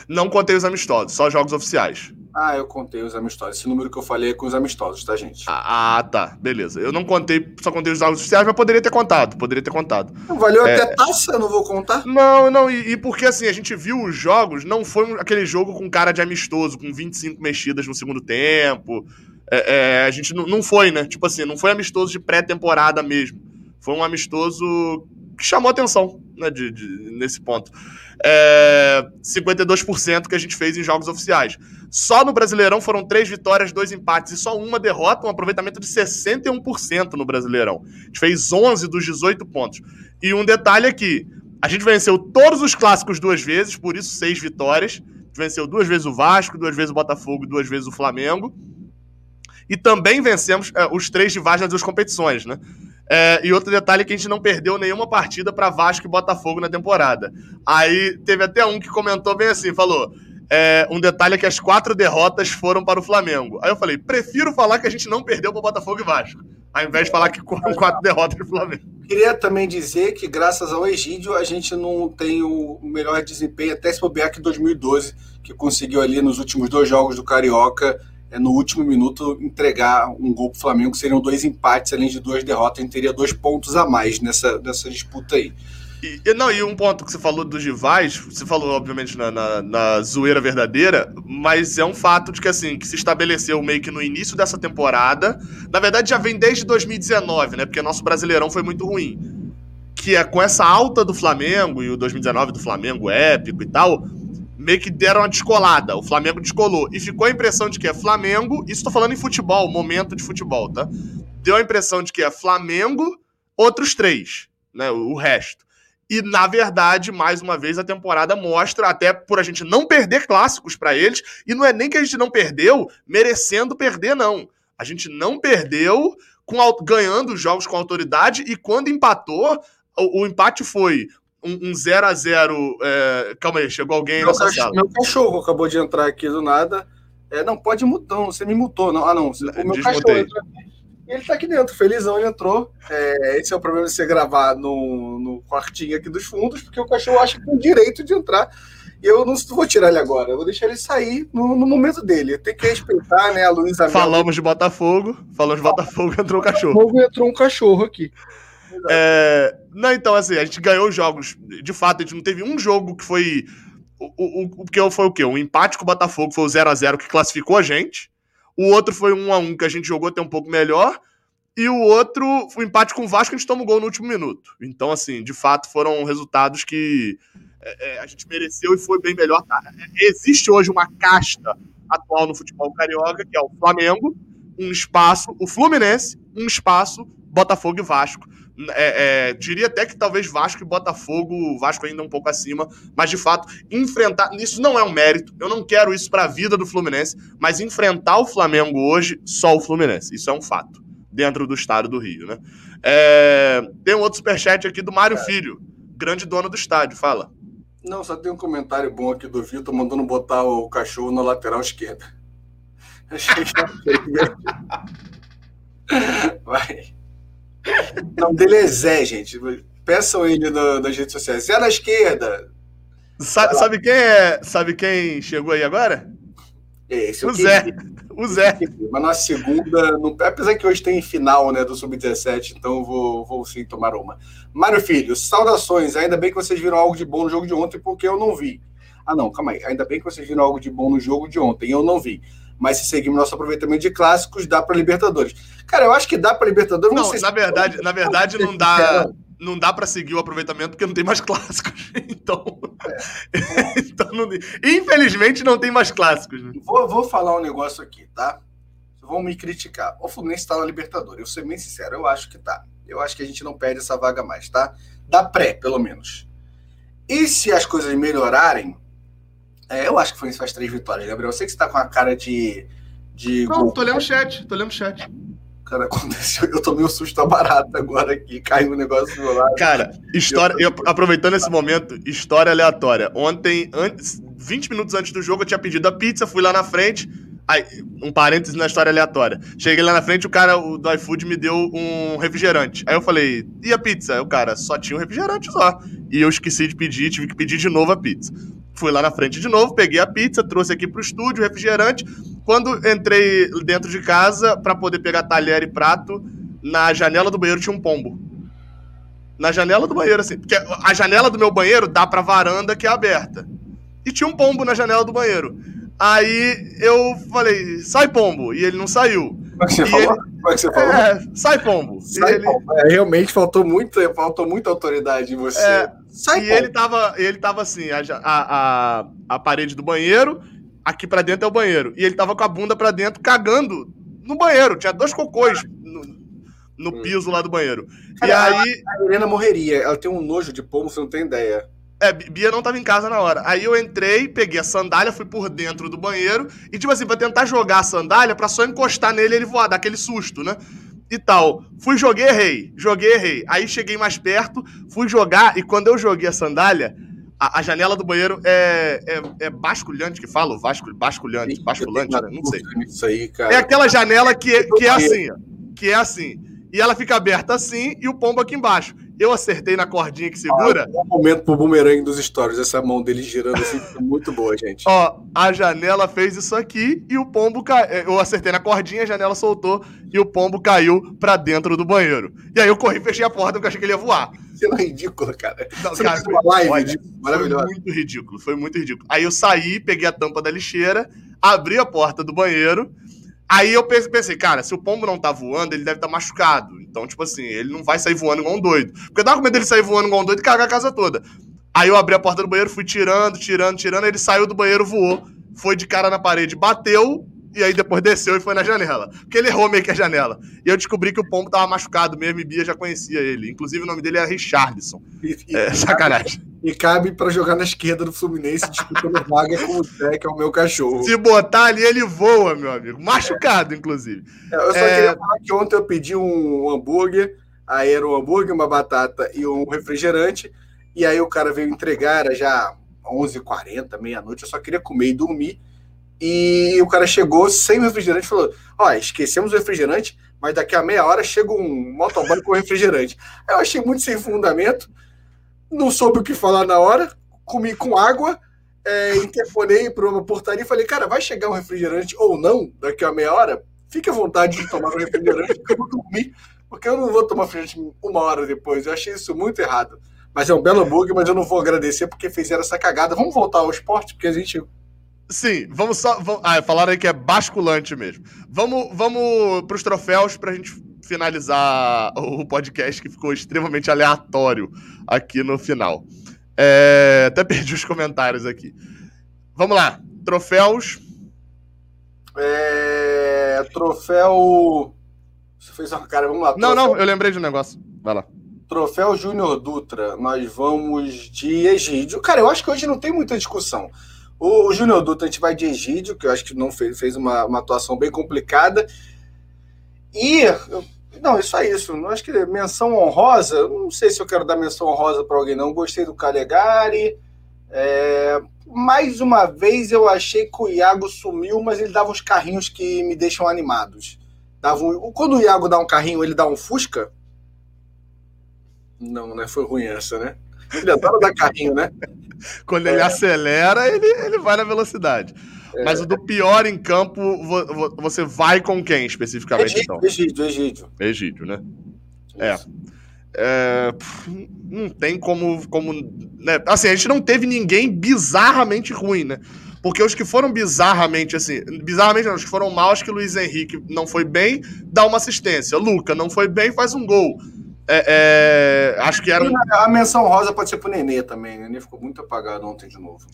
Não contei os amistosos, só jogos oficiais. Ah, eu contei os amistosos. Esse número que eu falei é com os amistosos, tá, gente? Ah, ah tá. Beleza. Eu não contei, só contei os jogos oficiais, mas poderia ter contado. Poderia ter contado. Não valeu é... até taça, eu não vou contar? Não, não. E, e, porque assim, a gente viu os jogos, não foi aquele jogo com cara de amistoso, com 25 mexidas no segundo tempo. É, é, a gente não, não foi, né? Tipo assim, não foi amistoso de pré-temporada mesmo. Foi um amistoso que chamou atenção né, de, de, nesse ponto. É, 52% que a gente fez em jogos oficiais. Só no Brasileirão foram três vitórias, dois empates e só uma derrota, um aproveitamento de 61% no Brasileirão. A gente fez 11 dos 18 pontos. E um detalhe aqui: a gente venceu todos os clássicos duas vezes, por isso seis vitórias. A gente venceu duas vezes o Vasco, duas vezes o Botafogo, duas vezes o Flamengo. E também vencemos é, os três rivais nas duas competições, né? É, e outro detalhe é que a gente não perdeu nenhuma partida para Vasco e Botafogo na temporada. Aí teve até um que comentou bem assim, falou. É, um detalhe é que as quatro derrotas foram para o Flamengo. Aí eu falei, prefiro falar que a gente não perdeu para Botafogo e Vasco, ao invés de falar que foram [LAUGHS] quatro derrotas para o Flamengo. Queria também dizer que, graças ao Egídio, a gente não tem o melhor desempenho até se bobear que 2012, que conseguiu ali nos últimos dois jogos do Carioca no último minuto entregar um gol para o Flamengo, seriam dois empates, além de duas derrotas, a gente teria dois pontos a mais nessa, nessa disputa aí. E, não, e um ponto que você falou dos rivais, você falou, obviamente, na, na, na, zoeira verdadeira, mas é um fato de que, assim, que se estabeleceu meio que no início dessa temporada, na verdade já vem desde 2019, né, porque nosso Brasileirão foi muito ruim, que é com essa alta do Flamengo, e o 2019 do Flamengo épico e tal, meio que deram uma descolada. O Flamengo descolou. E ficou a impressão de que é Flamengo. Isso tô falando em futebol, momento de futebol, tá? Deu a impressão de que é Flamengo, outros três, né? O resto. E, na verdade, mais uma vez, a temporada mostra, até por a gente não perder clássicos para eles, e não é nem que a gente não perdeu merecendo perder, não. A gente não perdeu com, ganhando os jogos com autoridade, e quando empatou, o, o empate foi um 0 a 0 é... Calma aí, chegou alguém meu sala. Meu cachorro acabou de entrar aqui do nada. É, não, pode mutar, você me mutou. Não. Ah, não. O meu cachorro entrou aqui. Ele tá aqui dentro, felizão, ele entrou. É, esse é o problema de você gravar no, no quartinho aqui dos fundos, porque o cachorro acha que tem direito de entrar. E eu não vou tirar ele agora, eu vou deixar ele sair no, no momento dele. Tem que respeitar, né, a Luísa Falamos de Botafogo, falamos de Botafogo, [LAUGHS] entrou o cachorro. Botafogo entrou um cachorro aqui. É, não, então, assim, a gente ganhou jogos. De fato, a gente não teve um jogo que foi. O, o, o que foi o quê? Um empate com o Botafogo foi o 0 a 0 que classificou a gente. O outro foi um a um que a gente jogou até um pouco melhor. E o outro, o empate com o Vasco, a gente toma o gol no último minuto. Então, assim, de fato, foram resultados que é, é a gente mereceu e foi bem melhor. Tá? Existe hoje uma casta atual no futebol carioca, que é o Flamengo, um espaço, o Fluminense, um espaço, Botafogo e Vasco É, é, diria até que talvez Vasco e Botafogo, Vasco ainda um pouco acima, mas de fato, enfrentar. Isso não é um mérito, eu não quero isso para a vida do Fluminense, mas enfrentar o Flamengo hoje, só o Fluminense. Isso é um fato, dentro do estado do Rio, né? É, tem um outro superchat aqui do Mário é. Filho, grande dono do estádio, fala. Não, só tem um comentário bom aqui do Vitor mandando botar o cachorro na lateral esquerda. [LAUGHS] Achei que [LAUGHS] Vai. O nome dele é Zé, gente. Peçam ele no, nas redes sociais. Zé na esquerda. Sabe, sabe, quem é? Sabe quem chegou aí agora? Esse, é o Zé. O Zé. Mas na segunda, no, apesar que hoje tem final né, do Sub-17, então vou, vou sim tomar uma. Mário Filho, saudações. Ainda bem que vocês viram algo de bom no jogo de ontem, porque eu não vi. Ah, não, calma aí. Ainda bem que vocês viram algo de bom no jogo de ontem, eu não vi mas se seguirmos nosso aproveitamento de clássicos, dá para Libertadores. Cara, eu acho que dá para Libertadores. Não, não na verdade, na verdade não dá, não dá para seguir o aproveitamento porque não tem mais clássicos. [LAUGHS] Então, é. [LAUGHS] então não, infelizmente não tem mais clássicos. Né? Vou, vou falar um negócio aqui, tá? Vão me criticar. O Fluminense está na Libertadores. Eu sou bem sincero, eu acho que tá. Eu acho que a gente não perde essa vaga mais, tá? Da pré, pelo menos. E se as coisas melhorarem, é, eu acho que foi isso faz três vitórias, Gabriel. Eu sei que você tá com a cara de. de Não, gol. tô lendo o chat, tô lendo o chat. Cara, [LAUGHS] aconteceu. Eu tomei um susto barato agora aqui, caiu um negócio do meu lado. Cara, história. Eu, aproveitando esse momento, história aleatória. Ontem, antes, 20 minutos antes do jogo, eu tinha pedido a pizza, fui lá na frente. Aí, um parênteses na história aleatória. Cheguei lá na frente, o cara o, do iFood me deu um refrigerante. Aí eu falei, e a pizza? Aí o cara, só tinha um refrigerante só. E eu esqueci de pedir, tive que pedir de novo a pizza. Fui lá na frente de novo, peguei a pizza, trouxe aqui pro estúdio, refrigerante. Quando entrei dentro de casa para poder pegar talher e prato, na janela do banheiro tinha um pombo. Na janela do banheiro, assim. Porque a janela do meu banheiro dá pra varanda que é aberta. E tinha um pombo na janela do banheiro. Aí eu falei, sai pombo. E ele não saiu. Como é que você falou? Como é que você falou? É, sai pombo. Sai ele... pombo. É, realmente faltou, muito, faltou muita autoridade em você. É, sai e pombo. ele tava, ele tava assim, a, a, a parede do banheiro, aqui para dentro é o banheiro. E ele tava com a bunda para dentro, cagando no banheiro. Tinha dois cocôs no, no hum. piso lá do banheiro. Cara, e aí. A Helena morreria. Ela tem um nojo de pombo, você não tem ideia. É, Bia não tava em casa na hora. Aí eu entrei, peguei a sandália, fui por dentro do banheiro e, tipo assim, pra tentar jogar a sandália pra só encostar nele e ele voar, dar aquele susto, né? E tal. Fui, joguei, errei. Joguei, errei. Aí cheguei mais perto, fui jogar e quando eu joguei a sandália, a, a janela do banheiro é, é, é basculhante que fala? Vasco, basculhante, basculante, né? Não sei. Isso aí, cara. É aquela janela que, é, que é assim, Que é assim. E ela fica aberta assim e o pombo aqui embaixo. Eu acertei na cordinha que segura. Ah, um momento pro boomerang dos stories, essa mão dele girando assim, [LAUGHS] muito boa, gente. Ó, a janela fez isso aqui e o pombo caiu. Eu acertei na cordinha, a janela soltou e o pombo caiu pra dentro do banheiro. E aí eu corri e fechei a porta porque eu achei que ele ia voar. Isso é ridículo, cara. Não, Você cara, foi, live, olha, maravilhoso. Foi muito ridículo, foi muito ridículo. Aí eu saí, peguei a tampa da lixeira, abri a porta do banheiro Aí eu pensei, cara, se o pombo não tá voando, ele deve estar tá machucado. Então, tipo assim, ele não vai sair voando igual um doido. Porque eu tava com medo dele sair voando igual um doido e cagar a casa toda. Aí eu abri a porta do banheiro, fui tirando, tirando, tirando, ele saiu do banheiro, voou, foi de cara na parede, bateu, e aí depois desceu e foi na janela. Porque ele errou meio que a janela. E eu descobri que o pombo tava machucado mesmo e Bia já conhecia ele. Inclusive o nome dele era Richardson. É, sacanagem. E cabe para jogar na esquerda do Fluminense disputando [LAUGHS] vaga com o Zé, que é o meu cachorro. Se botar ali, ele voa, meu amigo. Machucado, é. inclusive. É, eu só é... queria falar que ontem eu pedi um hambúrguer, aí era um hambúrguer, uma batata e um refrigerante, e aí o cara veio entregar, era já 11h40, meia-noite, eu só queria comer e dormir, e o cara chegou sem o refrigerante e falou, ó, esquecemos o refrigerante, mas daqui a meia hora chega um motoboy com refrigerante. Eu achei muito sem fundamento, não soube o que falar na hora, comi com água, é, interfonei para uma portaria e falei, cara, vai chegar um refrigerante ou não daqui a meia hora? Fique à vontade de tomar um refrigerante, porque eu dormir, porque eu não vou tomar refrigerante uma hora depois. Eu achei isso muito errado. Mas é um belo hambúrguer, mas eu não vou agradecer porque fizeram essa cagada. Vamos voltar ao esporte, porque a gente Sim, vamos só. Vamos, ah, falaram aí que é basculante mesmo. Vamos, vamos para os troféus para a gente finalizar o podcast que ficou extremamente aleatório aqui no final. É, até [LAUGHS] perdi os comentários aqui. Vamos lá. Troféus. É, troféu. Você fez uma cara, vamos lá. Troféu... Não, não, eu lembrei de um negócio. Vai lá. Troféu Júnior Dutra, nós vamos de Egídio. Cara, eu acho que hoje não tem muita discussão. O, o Júnior Dutra a gente vai de Egídio, que eu acho que não fez, fez uma, uma atuação bem complicada. E. Não, isso é isso. Não acho que menção honrosa. Não sei se eu quero dar menção honrosa para alguém, não. Gostei do Calegari. É, mais uma vez eu achei que o Iago sumiu, mas ele dava uns carrinhos que me deixam animados. Dava um, quando o Iago dá um carrinho, ele dá um Fusca? Não, né? Foi ruim essa, né? Ele adora dar carrinho, né? [LAUGHS] Quando ele é. acelera, ele, ele vai na velocidade. É. Mas o do pior em campo, você vai com quem especificamente, Egídio, então? Egídio, Egídio. Egídio, né? É. é. não tem como. como né? Assim, a gente não teve ninguém bizarramente ruim, né? Porque os que foram bizarramente, assim, bizarramente não, os que foram mal, acho que o Luiz Henrique não foi bem, dá uma assistência. Luca não foi bem, faz um gol. É, é, acho que era. A menção rosa pode ser pro Nenê também. O Nenê ficou muito apagado ontem de novo.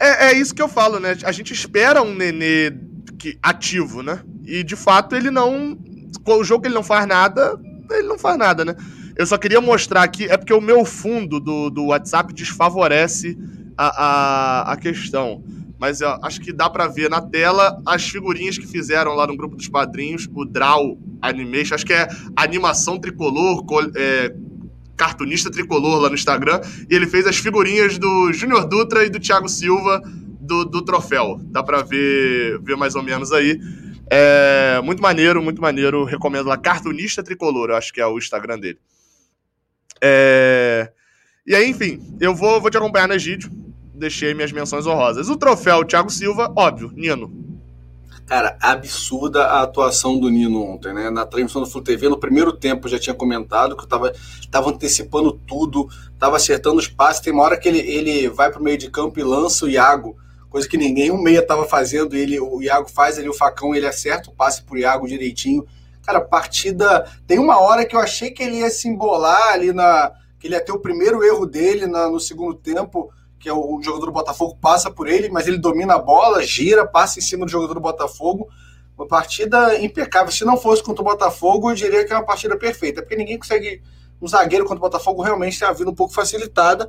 É, é isso que eu falo, né? A gente espera um Nenê que, ativo, né? E de fato ele não. O jogo que ele não faz nada, ele não faz nada, né? Eu só queria mostrar aqui, é porque o meu fundo do, do WhatsApp desfavorece a, a, a questão mas ó, acho que dá para ver na tela as figurinhas que fizeram lá no grupo dos padrinhos, o Draw Animation, acho que é animação tricolor, é, cartunista tricolor lá no Instagram, e ele fez as figurinhas do Júnior Dutra e do Thiago Silva do, do troféu. Dá para ver, ver mais ou menos aí. É, muito maneiro, muito maneiro. Recomendo lá, cartunista tricolor, eu acho que é o Instagram dele. É... E aí, enfim, eu vou, vou te acompanhar no Egídio deixei minhas menções honrosas. O troféu Thiago Silva, óbvio, Nino. Cara, absurda a atuação do Nino ontem, né? Na transmissão do Flu TV, no primeiro tempo já tinha comentado que eu tava, tava antecipando tudo, tava acertando os passes. Tem uma hora que ele, ele vai pro meio de campo e lança o Iago, coisa que ninguém um meia tava fazendo. Ele, o Iago faz ali o facão, ele acerta o passe pro Iago direitinho. Cara, partida. Tem uma hora que eu achei que ele ia se embolar ali na. que ele ia ter o primeiro erro dele na, no segundo tempo que é o jogador do Botafogo, passa por ele, mas ele domina a bola, gira, passa em cima do jogador do Botafogo. Uma partida impecável. Se não fosse contra o Botafogo, eu diria que é uma partida perfeita, porque ninguém consegue. Um zagueiro contra o Botafogo realmente tem a vida um pouco facilitada,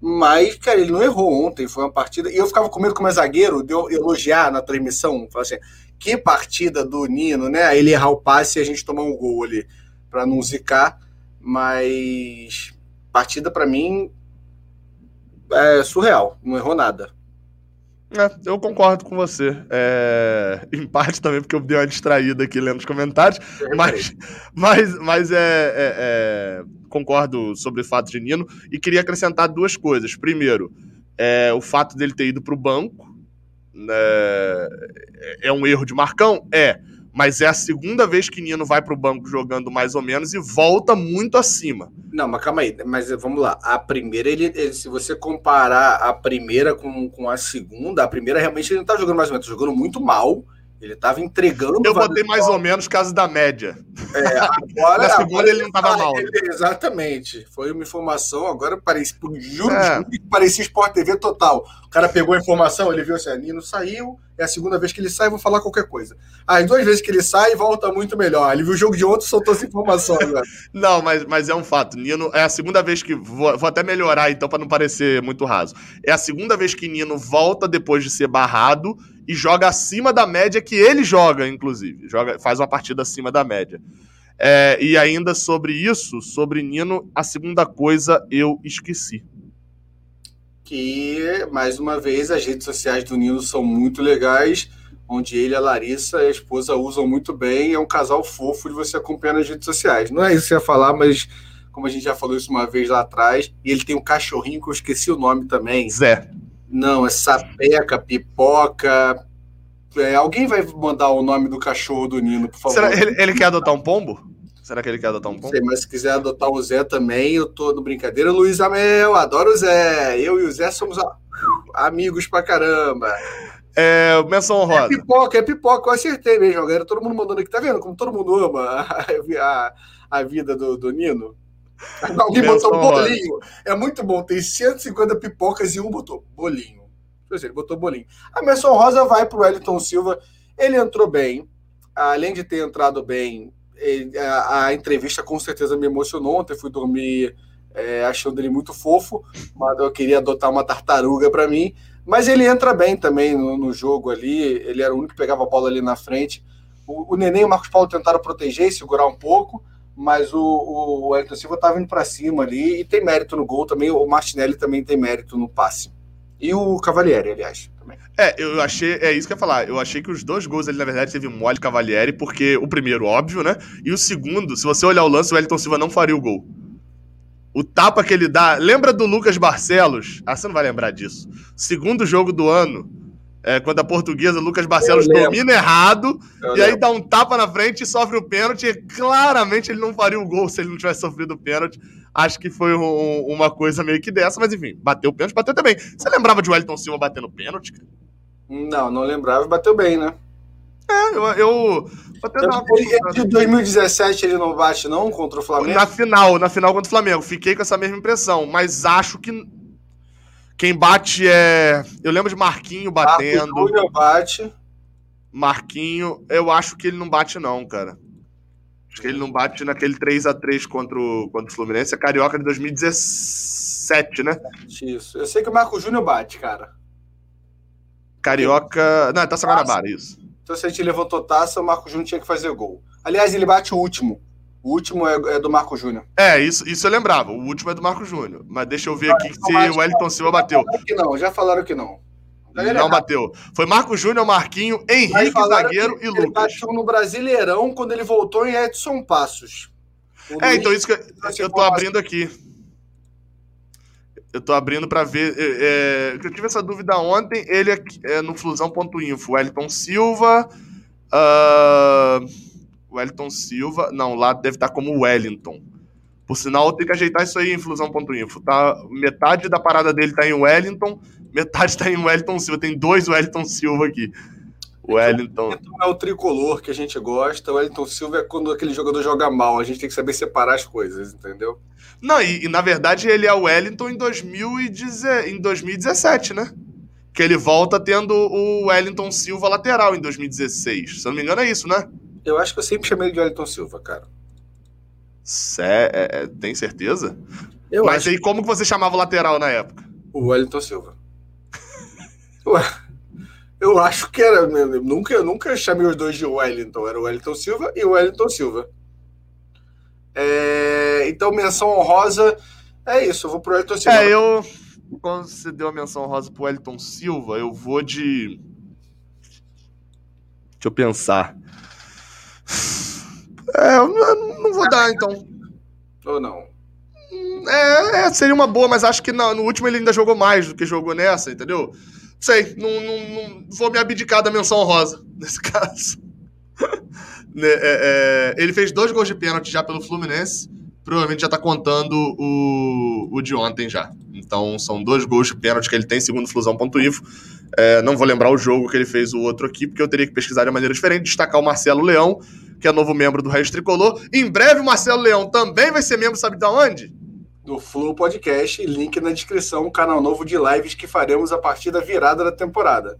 mas, cara, ele não errou ontem. Foi uma partida. E eu ficava com medo como é zagueiro de eu elogiar na transmissão. Falar assim, que partida do Nino, né? Ele errar o passe e a gente tomar um gol ali, para não zicar. Mas partida para mim é surreal, não errou nada. É, eu concordo com você. É, [LAUGHS] em parte também porque eu dei uma distraída aqui lendo os comentários, mas, mas, mas é, é, é, concordo sobre o fato de Nino e queria acrescentar duas coisas. Primeiro, é, o fato dele ter ido para o banco né, é um erro de Marcão? É mas é a segunda vez que Nino vai para o banco jogando mais ou menos e volta muito acima. Não, mas calma aí, mas vamos lá. A primeira, ele, ele se você comparar a primeira com, com a segunda, a primeira realmente ele não está jogando mais ou menos, tá jogando muito mal. Ele estava entregando. Eu botei mais ou menos caso da média. É, agora, Na segunda ele não estava mal. Ele, exatamente. Foi uma informação, agora parece, juro, é. parecia Sport TV total. O cara pegou a informação, ele viu assim, a Nino saiu, é a segunda vez que ele sai, vou falar qualquer coisa. As duas vezes que ele sai, volta muito melhor. Ele viu o jogo de ontem soltou essa informação agora. [LAUGHS] não, mas, mas é um fato. Nino é a segunda vez que. Vou, vou até melhorar então para não parecer muito raso. É a segunda vez que Nino volta depois de ser barrado e joga acima da média que ele joga, inclusive. Joga, faz uma partida acima da média. É, e ainda sobre isso, sobre Nino, a segunda coisa eu esqueci. Que, mais uma vez, as redes sociais do Nino são muito legais, onde ele, a Larissa e a esposa usam muito bem. É um casal fofo de você acompanhar nas redes sociais. Não é isso que eu ia falar, mas como a gente já falou isso uma vez lá atrás, e ele tem um cachorrinho que eu esqueci o nome também. Zé. Não, é sapeca, pipoca. É, alguém vai mandar o nome do cachorro do Nino, por favor? Será ele, ele quer adotar um pombo? Será que ele quer adotar um pombo? Sei, mas se quiser adotar o Zé também, eu tô no brincadeira. Luiz Amel, adoro o Zé. Eu e o Zé somos amigos pra caramba. É, menção honrosa. É pipoca, é pipoca, eu acertei mesmo, galera. Todo mundo mandando aqui, tá vendo? Como todo mundo ama a, [LAUGHS] a, a vida do, do Nino. Alguém botou bolinho. É muito bom. Tem 150 pipocas e um botou bolinho. Ele botou bolinho. A menção rosa vai para o Wellington Silva. Ele entrou bem. Além de ter entrado bem, a, a, entrevista com certeza me emocionou. Ontem fui dormir é, achando ele muito fofo, mas eu queria adotar uma tartaruga para mim. Mas ele entra bem também no, no, jogo ali. Ele era o único que pegava a bola ali na frente. O, o Neném e o Marcos Paulo tentaram proteger e segurar um pouco, mas o, o Elton Silva estava indo para cima ali e tem mérito no gol também. O Martinelli também tem mérito no passe. E o Cavalieri, aliás. É, eu achei, é isso que eu ia falar. Eu achei que os dois gols ali, na verdade, teve mole Cavalieri, porque o primeiro, óbvio, né? E o segundo, se você olhar o lance, o Elton Silva não faria o gol. O tapa que ele dá. Lembra do Lucas Barcelos? Ah, você não vai lembrar disso. Segundo jogo do ano, é, quando a portuguesa Lucas Barcelos domina errado, eu e lembro. aí dá um tapa na frente e sofre o pênalti. claramente ele não faria o gol se ele não tivesse sofrido o pênalti. Acho que foi um, uma coisa meio que dessa, mas enfim, bateu o pênalti, bateu também. Você lembrava de Wellington Silva batendo pênalti? Não, não lembrava, bateu bem, né? É, eu. eu ele, de 2017 ele não bate, não, contra o Flamengo? Na final, na final contra o Flamengo. Fiquei com essa mesma impressão, mas acho que. Quem bate é. Eu lembro de Marquinho batendo. Marco bate. Marquinho, eu acho que ele não bate, não, cara. Acho que ele não bate naquele 3 a 3 contra o, contra o Fluminense. É Carioca de 2017, né? Isso. Eu sei que o Marco Júnior bate, cara. Carioca. Não, é Taça Guanabara, isso. Então, se a gente levantou taça, o Marco Júnior tinha que fazer gol. Aliás, ele bate o último. O último é, é do Marco Júnior. É, isso, isso eu lembrava. O último é do Marco Júnior. Mas deixa eu ver aqui se o Wellington Silva bateu. Que não, já falaram que não. Não bateu. Foi Marco Júnior, Marquinho, Henrique, zagueiro e Lucas. Ele no Brasileirão quando ele voltou em Edson Passos. é, então isso que eu, eu tô abrindo aqui. Eu tô abrindo para ver. É, é, eu tive essa dúvida ontem. Ele é, no Flusão.info. Wellington Silva. Uh, Wellington Silva. Não, lá deve estar como Wellington. Por sinal, eu tenho que ajeitar isso aí em Flusão.info. Tá, metade da parada dele tá em Wellington, metade tá em Wellington Silva. Tem dois Wellington Silva aqui. O Wellington. é o tricolor que a gente gosta. O Wellington Silva é quando aquele jogador joga mal. A gente tem que saber separar as coisas, entendeu? Não, e, e na verdade ele é o Wellington em, 2010, em 2017, né? Que ele volta tendo o Wellington Silva lateral em 2016. Se eu não me engano, é isso, né? Eu acho que eu sempre chamei ele de Wellington Silva, cara. Cé, é, é, tem certeza? Eu Mas acho... aí como que você chamava o lateral na época? O Wellington Silva. Ué, eu acho que era. Nunca, nunca chamei os dois de Wellington. Era o Wellington Silva e o Wellington Silva. É, então, menção honrosa é isso. Eu vou pro Wellington Silva. É, eu. Quando você deu a menção honrosa pro Wellington Silva, eu vou de. Deixa eu pensar. É, eu não vou dar, então. Ou não? É, é, seria uma boa, mas acho que no, no último ele ainda jogou mais do que jogou nessa, entendeu? Sei, não, não, não vou me abdicar da menção honrosa [LAUGHS] nesse caso. É, é, ele fez dois gols de pênalti já pelo Fluminense. Provavelmente já tá contando o, o de ontem já. Então são dois gols de pênalti que ele tem, segundo Flusão.info. É, não vou lembrar o jogo que ele fez o outro aqui, porque eu teria que pesquisar de maneira diferente. Destacar o Marcelo Leão, que é novo membro do Registro Tricolor. Em breve o Marcelo Leão também vai ser membro, sabe de onde? Do Flow Podcast, link na descrição, canal novo de lives que faremos a partir da virada da temporada.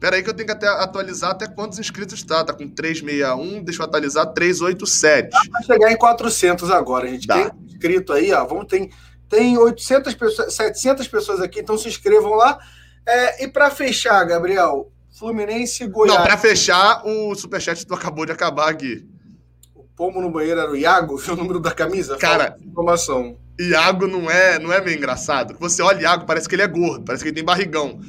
Pera aí que eu tenho que até atualizar até quantos inscritos está. Tá com 361, deixa eu atualizar, 387. Dá pra chegar em 400 agora, gente. Dá. Tem inscrito aí, ó. Vamos, tem, tem 800 pessoas, 700 pessoas aqui, então se inscrevam lá. É, e para fechar, Gabriel, Fluminense e Goiás. Não, para fechar, o superchat tu acabou de acabar aqui. O pombo no banheiro era o Iago, viu o número da camisa? Cara, informação. Iago não é, não é meio engraçado. Você olha Iago, parece que ele é gordo, parece que ele tem barrigão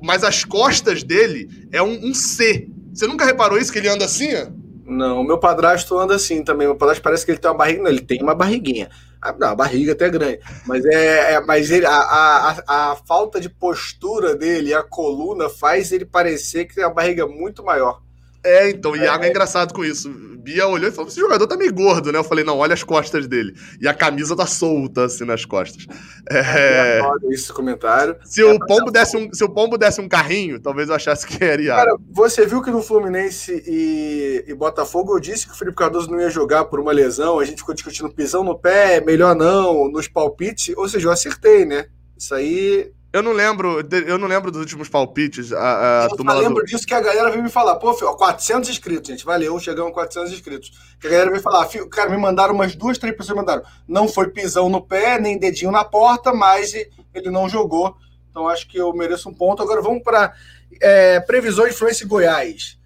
mas as costas dele é um, um C. Você nunca reparou isso, que ele anda assim, ó? Não, meu padrasto anda assim também. Meu padrasto parece que ele tem uma barriga. Não, ele tem uma barriguinha. Ah, não, a barriga até é grande. Mas é, é mas ele, a, a, a, falta de postura dele, a coluna, faz ele parecer que tem uma barriga muito maior. É, então, o Iago é, é engraçado com isso. Bia olhou e falou: esse jogador tá meio gordo, né? Eu falei, não, olha as costas dele. E a camisa tá solta, assim, nas costas. É... Esse comentário. Se, é, o pombo desse um, se o pombo desse um carrinho, talvez eu achasse que era Iago. Cara, você viu que no Fluminense e, e Botafogo eu disse que o Felipe Cardoso não ia jogar por uma lesão, a gente ficou discutindo pisão no pé, melhor não, nos palpites. Ou seja, eu acertei, né? Isso aí Eu não lembro, eu não lembro dos últimos palpites. A, a eu só lembro do... disso que a galera veio me falar. Pô, filho, 400 inscritos, gente. Valeu, chegamos a 400 inscritos. Que a galera veio falar, filho, cara, me mandaram umas duas, três pessoas mandaram. Não foi pisão no pé, nem dedinho na porta, mas ele não jogou. Então acho que eu mereço um ponto. Agora vamos para é, previsões Fluminense Goiás.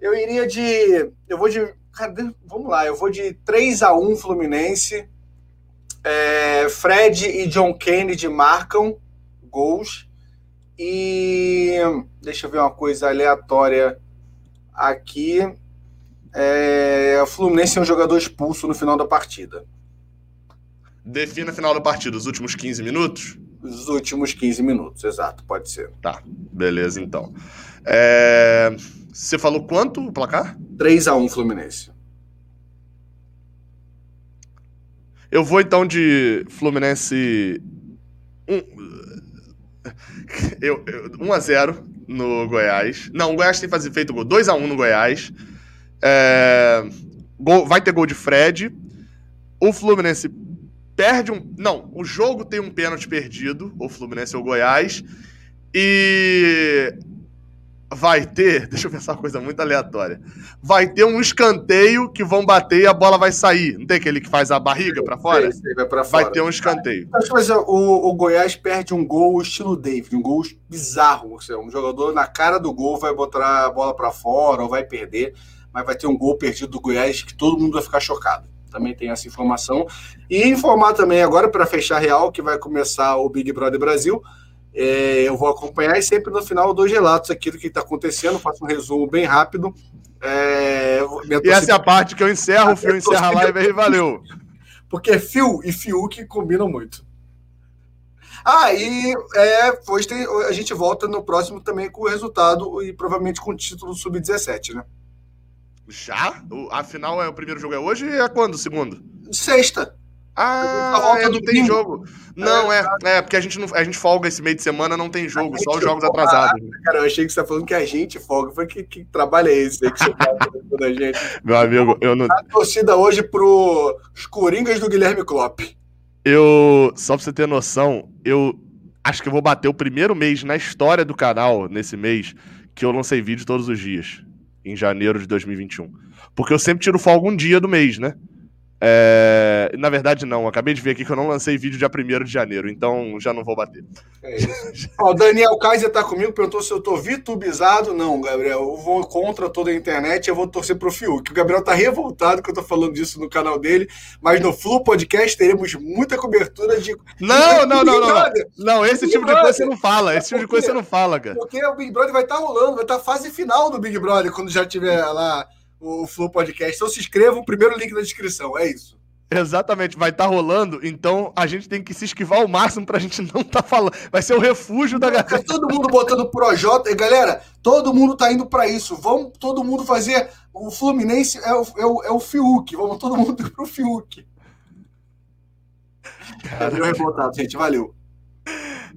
Eu iria de. Eu vou de. Cara, vamos lá, eu vou de 3 a 1 Fluminense. É, Fred e John Kennedy marcam gols. E deixa eu ver uma coisa aleatória aqui. É, o Fluminense é um jogador expulso no final da partida. Defina a final da partida, os últimos 15 minutos? Os últimos 15 minutos, exato, pode ser. Tá, beleza então. É... Você falou quanto o placar? 3 a 1 Fluminense. Eu vou então de Fluminense [LAUGHS] eu, eu, 1x0 no Goiás. Não, o Goiás tem fazer, feito gol. 2x1 no Goiás. É, gol, vai ter gol de Fred. O Fluminense perde um. Não, o jogo tem um pênalti perdido. O Fluminense ou o Goiás. E vai ter, [LAUGHS] deixa eu pensar uma coisa muito aleatória. Vai ter um escanteio que vão bater e a bola vai sair. Não tem aquele que faz a barriga para fora? Sim, sim, vai, fora? vai ter um escanteio. Mas o, o Goiás perde um gol estilo David, um gol bizarro. Um jogador na cara do gol vai botar a bola para fora ou vai perder, mas vai ter um gol perdido do Goiás que todo mundo vai ficar chocado. Também tem essa informação. E informar também agora, para fechar real, que vai começar o Big Brother Brasil é, eu vou acompanhar e sempre no final dois relatos aqui do que está acontecendo, faço um resumo bem rápido. É, e essa é a parte que eu encerro, o Fio encerra a live aí, valeu. [LAUGHS] Porque Fio e Fiuk combinam muito. Ah, e é, depois tem, a gente volta no próximo também com o resultado e provavelmente com o título sub-17, né? Já? A final é o primeiro jogo é hoje e é quando? O segundo? Sexta. Ah, é, não tem jogo. Não, é, é, é, porque a gente, não, a gente folga esse meio de semana, não tem jogo, só os jogos atrasados. Cara, eu achei que você tá falando que a gente folga. Foi que, que trabalho é esse aí que você tá da gente? Meu amigo, eu não. A torcida hoje pro os Coringas do Guilherme Klopp. Eu, só pra você ter noção, eu acho que eu vou bater o primeiro mês na história do canal, nesse mês, que eu lancei vídeo todos os dias, em janeiro de 2021. Porque eu sempre tiro folga um dia do mês, né? É... Na verdade, não. Acabei de ver aqui que eu não lancei vídeo dia 1 de janeiro, então já não vou bater. É isso. Ó, o Daniel Kaiser tá comigo, perguntou se eu tô vitubizado. Não, Gabriel, eu vou contra toda a internet, eu vou torcer pro Fiuk. O Gabriel tá revoltado que eu tô falando disso no canal dele, mas no Flu Podcast teremos muita cobertura de. Não, não, não, não. Não, esse tipo de coisa você não fala. Esse tipo de coisa você não fala, cara. Porque o Big Brother vai estar tá rolando, vai estar tá fase final do Big Brother quando já tiver lá o Flow Podcast. Então se inscreva, o primeiro link na descrição. É isso. Exatamente, vai estar tá rolando, então a gente tem que se esquivar ao máximo pra gente não tá falando. Vai ser o refúgio da galera. Tá todo mundo botando Projota. E galera, todo mundo tá indo para isso. Vamos todo mundo fazer. O Fluminense é o, é o, é o Fiuk. Vamos todo mundo [LAUGHS] pro Fiuk. É revoltado, gente. Valeu.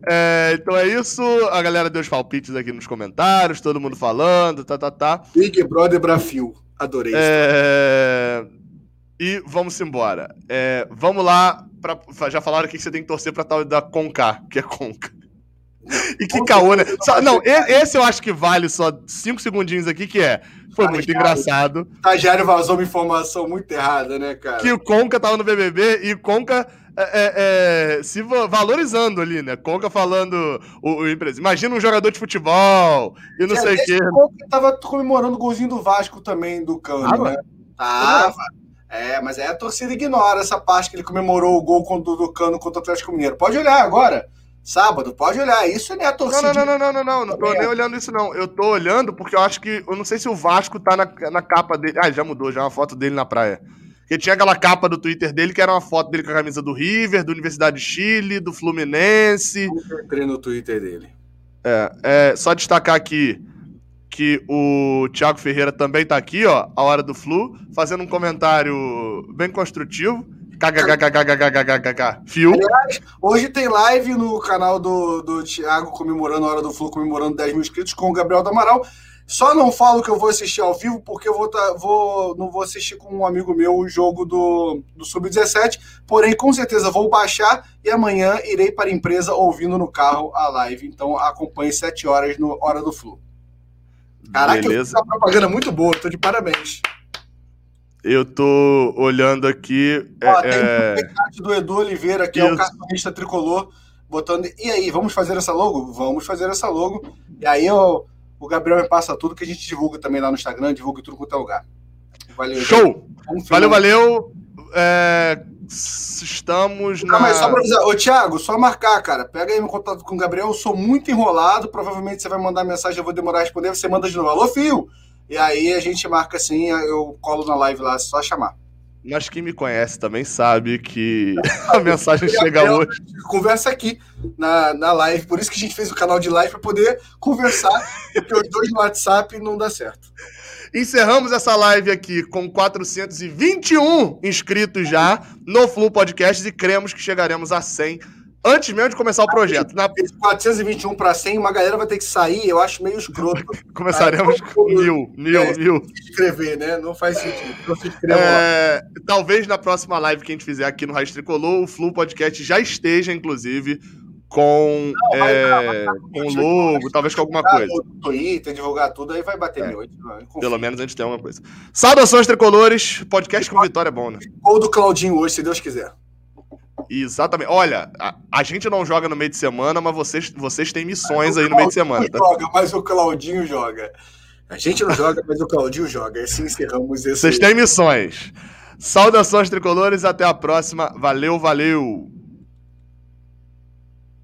É, então é isso. A galera deu os palpites aqui nos comentários, todo mundo falando, tá, tá, tá. Big Brother Brafio. Adorei. É... E vamos embora. É, vamos lá. Pra, já falaram aqui que você tem que torcer pra tal da Conca, que é Conca. [LAUGHS] E que caô, né? Só, não, esse eu acho que vale só cinco segundinhos aqui, que é. Foi muito engraçado. Tajário vazou uma informação muito errada, né, cara? Que o Conca tava no BBB e o Conca é, é, é, se valorizando ali, né? Conca falando o, o empresa. Imagina um jogador de futebol e não é, sei o quê. O Conca tava comemorando o golzinho do Vasco também, do Cano, ah, né? Tava. É, mas aí a torcida ignora essa parte que ele comemorou o gol contra do Cano contra o Atlético Mineiro. Pode olhar agora. Sábado, pode olhar. Isso não é a torcida. Não, não, não, não, não, não. Não tô nem olhando isso, não. Eu tô olhando porque eu acho que. Eu não sei se o Vasco tá na, na capa dele. Ah, já mudou, já é uma foto dele na praia. Porque tinha aquela capa do Twitter dele que era uma foto dele com a camisa do River, da Universidade de Chile, do Fluminense. Eu entrei no Twitter dele. É, é só destacar aqui que o Thiago Ferreira também tá aqui, ó, a hora do Flu, fazendo um comentário bem construtivo. KKKKKKKKK. Fio. Aliás, hoje tem live no canal do, do Thiago comemorando a hora do Flu, comemorando 10 mil inscritos com o Gabriel do Amaral. Só não falo que eu vou assistir ao vivo, porque eu vou, tá, vou não vou assistir com um amigo meu o jogo do, do Sub-17. Porém, com certeza vou baixar e amanhã irei para a empresa ouvindo no carro a live. Então acompanhe 7 horas no Hora do Flu. Caraca, Beleza. uma propaganda muito boa, tô de parabéns. Eu tô olhando aqui. Ó, é, tem é... do Edu Oliveira, que Isso. é o cartunista tricolor, botando. E aí, vamos fazer essa logo? Vamos fazer essa logo. E aí eu, o Gabriel me passa tudo que a gente divulga também lá no Instagram, divulga tudo quanto é lugar. Valeu. Show! Valeu, valeu. É, estamos na. Calma aí, só pra avisar. Ô, Thiago, só marcar, cara. Pega aí meu contato com o Gabriel. Eu sou muito enrolado. Provavelmente você vai mandar mensagem, eu vou demorar a responder. Você manda de novo. Alô, fio! E aí a gente marca assim, eu colo na live lá, é só chamar. Mas quem me conhece também sabe que [LAUGHS] a mensagem chega hoje. Conversa aqui na, na live. Por isso que a gente fez o canal de live para poder conversar, porque os dois no WhatsApp não dá certo. Encerramos essa live aqui com 421 inscritos já no Flu Podcast e cremos que chegaremos a 100 antes mesmo de começar o projeto. Na... 421 para 100, uma galera vai ter que sair, eu acho meio escroto. [LAUGHS] Começaremos com mil, mil, é, mil. Escrever, né? Não faz sentido. Não se é, talvez na próxima live que a gente fizer aqui no Raiz Tricolor, o Flu Podcast já esteja, inclusive, com, não, vai, é, vai, vai, com logo, talvez com alguma coisa. Twitter, divulgar tudo, aí vai bater é. mil. Pelo menos a gente tem alguma coisa. Saudações tricolores, podcast com vitória é bom, né? Ou do Claudinho hoje, se Deus quiser. Exatamente. Olha, a, a, gente não joga no meio de semana, mas vocês, vocês têm missões aí no meio de semana. Tá? joga, mas o Claudinho joga. A gente não joga, mas o Claudinho joga. Assim encerramos esse. Vocês têm missões. Saudações tricolores, até a próxima. Valeu, valeu!